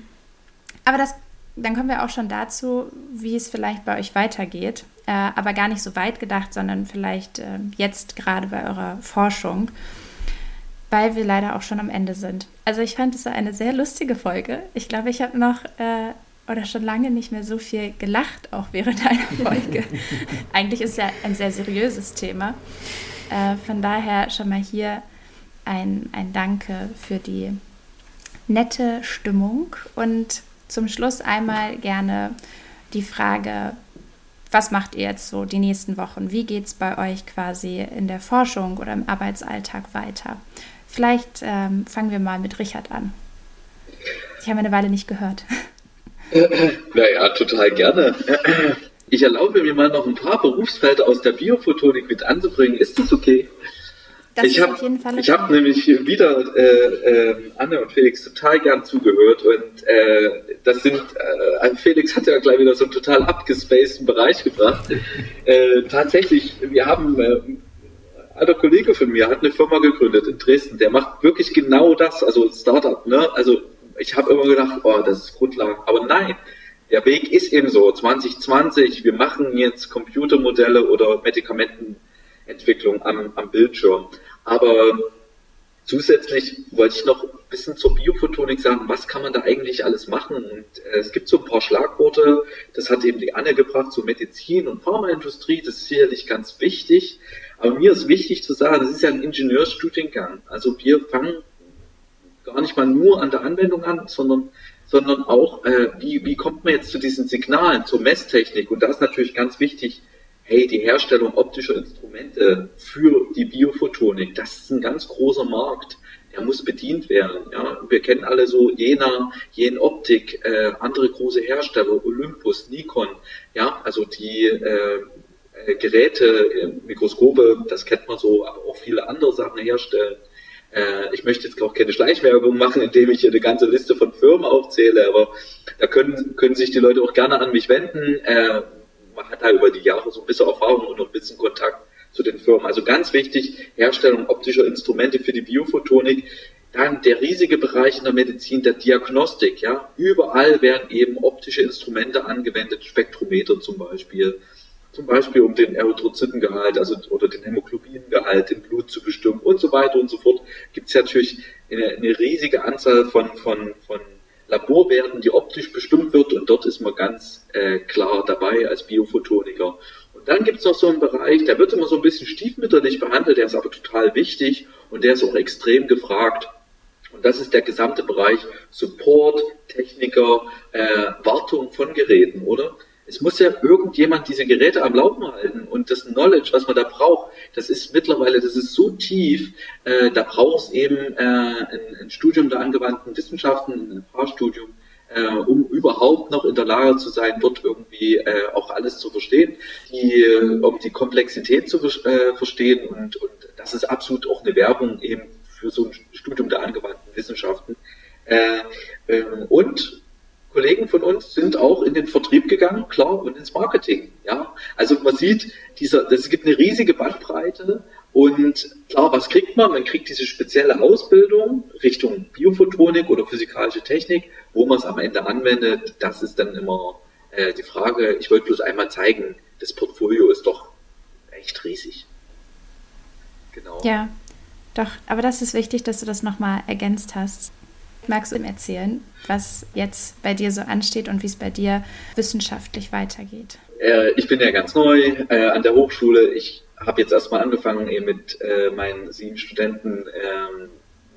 aber das, dann kommen wir auch schon dazu, wie es vielleicht bei euch weitergeht. Äh, aber gar nicht so weit gedacht, sondern vielleicht äh, jetzt gerade bei eurer Forschung, weil wir leider auch schon am Ende sind. Also ich fand es eine sehr lustige Folge. Ich glaube, ich habe noch äh, oder schon lange nicht mehr so viel gelacht, auch während [LAUGHS] einer Folge. [LAUGHS] Eigentlich ist es ja ein sehr seriöses Thema. Äh, von daher schon mal hier ein, ein Danke für die nette Stimmung. Und zum Schluss einmal gerne die Frage, was macht ihr jetzt so die nächsten Wochen? Wie geht es bei euch quasi in der Forschung oder im Arbeitsalltag weiter? Vielleicht ähm, fangen wir mal mit Richard an. Ich habe eine Weile nicht gehört. [LAUGHS] Naja, total gerne. Ich erlaube mir mal noch ein paar Berufsfelder aus der Biophotonik mit anzubringen. Ist das okay? Das ich habe hab nämlich wieder äh, äh, Anne und Felix total gern zugehört und äh, das sind, äh, Felix hat ja gleich wieder so einen total abgespaceden Bereich gebracht. Äh, tatsächlich, wir haben, äh, alter Kollege von mir hat eine Firma gegründet in Dresden, der macht wirklich genau das, also Startup, ne? Also ich habe immer gedacht, oh, das ist Grundlage. Aber nein, der Weg ist eben so. 2020, wir machen jetzt Computermodelle oder Medikamentenentwicklung am, am Bildschirm. Aber zusätzlich wollte ich noch ein bisschen zur Biophotonik sagen, was kann man da eigentlich alles machen? Und äh, es gibt so ein paar Schlagworte, das hat eben die Anne gebracht, so Medizin und Pharmaindustrie, das ist sicherlich ganz wichtig. Aber mir ist wichtig zu sagen, das ist ja ein Ingenieursstudiengang. Also wir fangen gar nicht mal nur an der Anwendung an, sondern, sondern auch, äh, wie, wie kommt man jetzt zu diesen Signalen, zur Messtechnik? Und da ist natürlich ganz wichtig, hey, die Herstellung optischer Instrumente für die Biophotonik, das ist ein ganz großer Markt. Der muss bedient werden. Ja. Wir kennen alle so Jena, Jen Optik, äh, andere große Hersteller, Olympus, Nikon, ja, also die äh, äh Geräte, äh, Mikroskope, das kennt man so, aber auch viele andere Sachen herstellen. Äh, ich möchte jetzt auch keine Schleichwerbung machen, indem ich hier eine ganze Liste von Firmen aufzähle, aber da können, können sich die Leute auch gerne an mich wenden. Man hat da über die Jahre so ein bisschen Erfahrung und noch ein bisschen Kontakt zu den Firmen. Also ganz wichtig, Herstellung optischer Instrumente für die Biophotonik. Dann der riesige Bereich in der Medizin der Diagnostik. Ja, überall werden eben optische Instrumente angewendet, Spektrometer zum Beispiel, zum Beispiel um den Erythrozytengehalt, also oder den Hämoglobingehalt im Blut zu bestimmen und so weiter und so fort. Gibt es natürlich eine, eine riesige Anzahl von von von Laborwerten, die optisch bestimmt wird und dort ist man ganz äh, klar dabei als Biophotoniker. Und dann gibt es noch so einen Bereich, der wird immer so ein bisschen stiefmütterlich behandelt, der ist aber total wichtig und der ist auch extrem gefragt. Und das ist der gesamte Bereich Support, Techniker, äh, Wartung von Geräten, oder? Es muss ja irgendjemand diese Geräte am Laufen halten und das Knowledge, was man da braucht, das ist mittlerweile, das ist so tief, äh, da braucht es eben äh, ein, ein, Studium der angewandten Wissenschaften, ein Fahrstudium, äh, um überhaupt noch in der Lage zu sein, dort irgendwie äh, auch alles zu verstehen, die, um die Komplexität zu äh, verstehen und, und das ist absolut auch eine Werbung eben für so ein Studium der angewandten Wissenschaften. Äh, ähm, und Kollegen von uns sind auch in den Vertrieb gegangen, klar, und ins Marketing. Ja, also man sieht, dieser, es gibt eine riesige Bandbreite und klar, was kriegt man? Man kriegt diese spezielle Ausbildung Richtung Biophotonik oder physikalische Technik, wo man es am Ende anwendet. Das ist dann immer äh, die Frage. Ich wollte bloß einmal zeigen, das Portfolio ist doch echt riesig. Genau. Ja, doch, aber das ist wichtig, dass du das nochmal ergänzt hast. Magst du ihm erzählen, was jetzt bei dir so ansteht und wie es bei dir wissenschaftlich weitergeht? Äh, ich bin ja ganz neu äh, an der Hochschule. Ich habe jetzt erstmal angefangen, eben mit äh, meinen sieben Studenten ähm,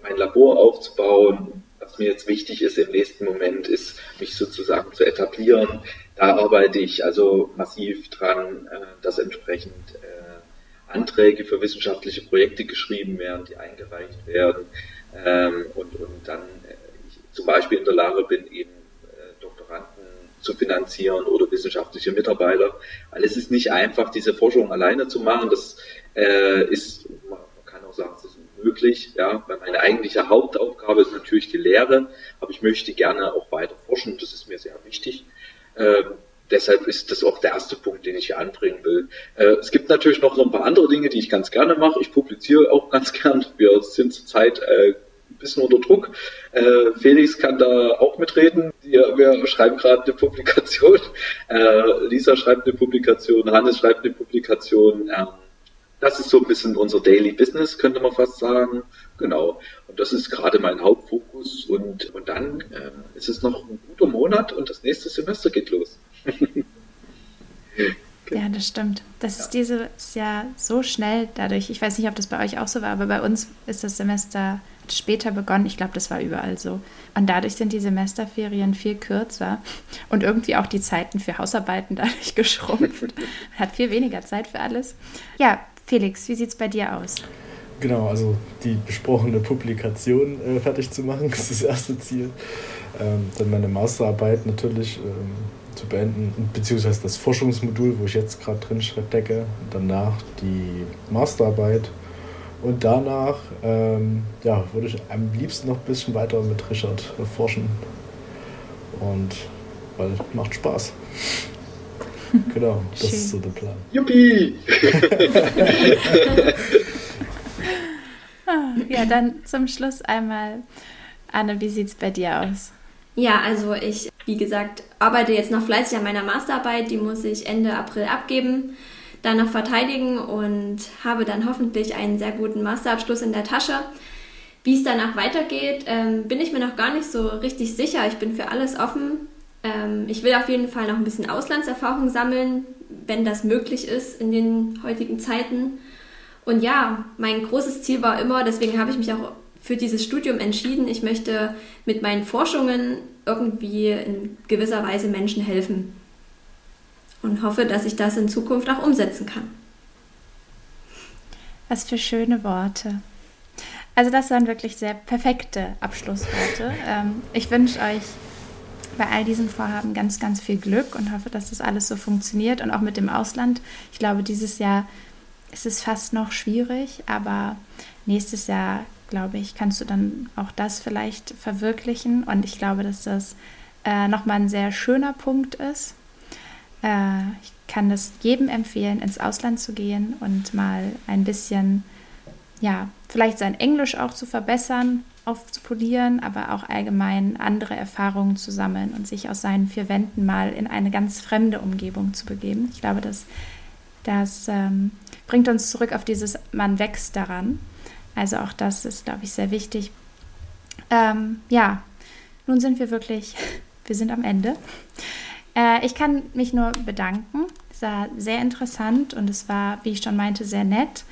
mein Labor aufzubauen. Was mir jetzt wichtig ist im nächsten Moment, ist, mich sozusagen zu etablieren. Da arbeite ich also massiv dran, äh, dass entsprechend äh, Anträge für wissenschaftliche Projekte geschrieben werden, die eingereicht werden ähm, und, und dann zum Beispiel in der Lage bin, eben äh, Doktoranden zu finanzieren oder wissenschaftliche Mitarbeiter. Weil es ist nicht einfach, diese Forschung alleine zu machen. Das äh, ist, man kann auch sagen, es ist möglich, ja, weil meine eigentliche Hauptaufgabe ist natürlich die Lehre, aber ich möchte gerne auch weiter forschen, das ist mir sehr wichtig. Ähm, deshalb ist das auch der erste Punkt, den ich hier anbringen will. Äh, es gibt natürlich noch so ein paar andere Dinge, die ich ganz gerne mache. Ich publiziere auch [LAUGHS] ganz gern. Wir sind zurzeit äh, bisschen unter Druck. Äh, Felix kann da auch mitreden. Wir, wir schreiben gerade eine Publikation. Äh, Lisa schreibt eine Publikation. Hannes schreibt eine Publikation. Ähm, das ist so ein bisschen unser Daily Business, könnte man fast sagen. Genau. Und das ist gerade mein Hauptfokus. Und, und dann äh, ist es noch ein guter Monat und das nächste Semester geht los. [LAUGHS] Ja, das stimmt. Das ist dieses Jahr so schnell dadurch. Ich weiß nicht, ob das bei euch auch so war, aber bei uns ist das Semester später begonnen. Ich glaube, das war überall so. Und dadurch sind die Semesterferien viel kürzer und irgendwie auch die Zeiten für Hausarbeiten [LAUGHS] dadurch geschrumpft. Hat viel weniger Zeit für alles. Ja, Felix, wie sieht es bei dir aus? Genau, also die besprochene Publikation äh, fertig zu machen, [LAUGHS] ist das erste Ziel. Ähm, dann meine Masterarbeit natürlich ähm, zu beenden, beziehungsweise das Forschungsmodul, wo ich jetzt gerade drin stecke. Danach die Masterarbeit und danach ähm, ja, würde ich am liebsten noch ein bisschen weiter mit Richard forschen. Und weil macht Spaß. [LAUGHS] genau, das Schön. ist so der Plan. Juppie! [LAUGHS] Ah, ja, dann zum Schluss einmal, Anne, wie sieht es bei dir aus? Ja, also ich, wie gesagt, arbeite jetzt noch fleißig an meiner Masterarbeit. Die muss ich Ende April abgeben dann noch verteidigen und habe dann hoffentlich einen sehr guten Masterabschluss in der Tasche. Wie es danach weitergeht, ähm, bin ich mir noch gar nicht so richtig sicher. Ich bin für alles offen. Ähm, ich will auf jeden Fall noch ein bisschen Auslandserfahrung sammeln, wenn das möglich ist in den heutigen Zeiten. Und ja, mein großes Ziel war immer, deswegen habe ich mich auch für dieses Studium entschieden, ich möchte mit meinen Forschungen irgendwie in gewisser Weise Menschen helfen und hoffe, dass ich das in Zukunft auch umsetzen kann. Was für schöne Worte. Also das waren wirklich sehr perfekte Abschlussworte. [LAUGHS] Ähm, ich wünsche euch bei all diesen Vorhaben ganz, ganz viel Glück und hoffe, dass das alles so funktioniert und auch mit dem Ausland. Ich glaube, dieses Jahr ist es fast noch schwierig, aber nächstes Jahr, glaube ich, kannst du dann auch das vielleicht verwirklichen und ich glaube, dass das äh, nochmal ein sehr schöner Punkt ist. Äh, ich kann das jedem empfehlen, ins Ausland zu gehen und mal ein bisschen, ja, vielleicht sein Englisch auch zu verbessern aufzupolieren, aber auch allgemein andere Erfahrungen zu sammeln und sich aus seinen vier Wänden mal in eine ganz fremde Umgebung zu begeben. Ich glaube, das, das ähm, bringt uns zurück auf dieses, man wächst daran. Also auch das ist, glaube ich, sehr wichtig. Ähm, ja, nun sind wir wirklich, [LAUGHS] wir sind am Ende. Äh, ich kann mich nur bedanken. Es war sehr interessant und es war, wie ich schon meinte, sehr nett.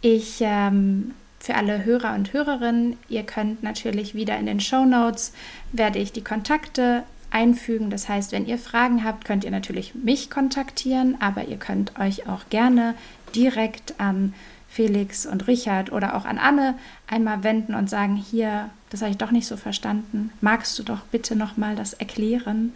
Ich ähm, für alle Hörer und Hörerinnen. Ihr könnt natürlich wieder in den Show Notes werde ich die Kontakte einfügen. Das heißt, wenn ihr Fragen habt, könnt ihr natürlich mich kontaktieren, aber ihr könnt euch auch gerne direkt an Felix und Richard oder auch an Anne einmal wenden und sagen, hier, das habe ich doch nicht so verstanden. Magst du doch bitte nochmal das erklären?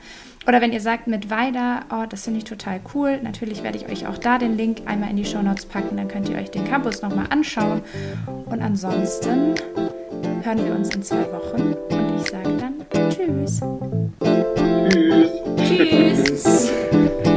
Oder wenn ihr sagt mit Weida, oh, das finde ich total cool, natürlich werde ich euch auch da den Link einmal in die Show Notes packen, dann könnt ihr euch den Campus nochmal anschauen. Und ansonsten hören wir uns in zwei Wochen und ich sage dann Tschüss. Tschüss. Tschüss. [LAUGHS]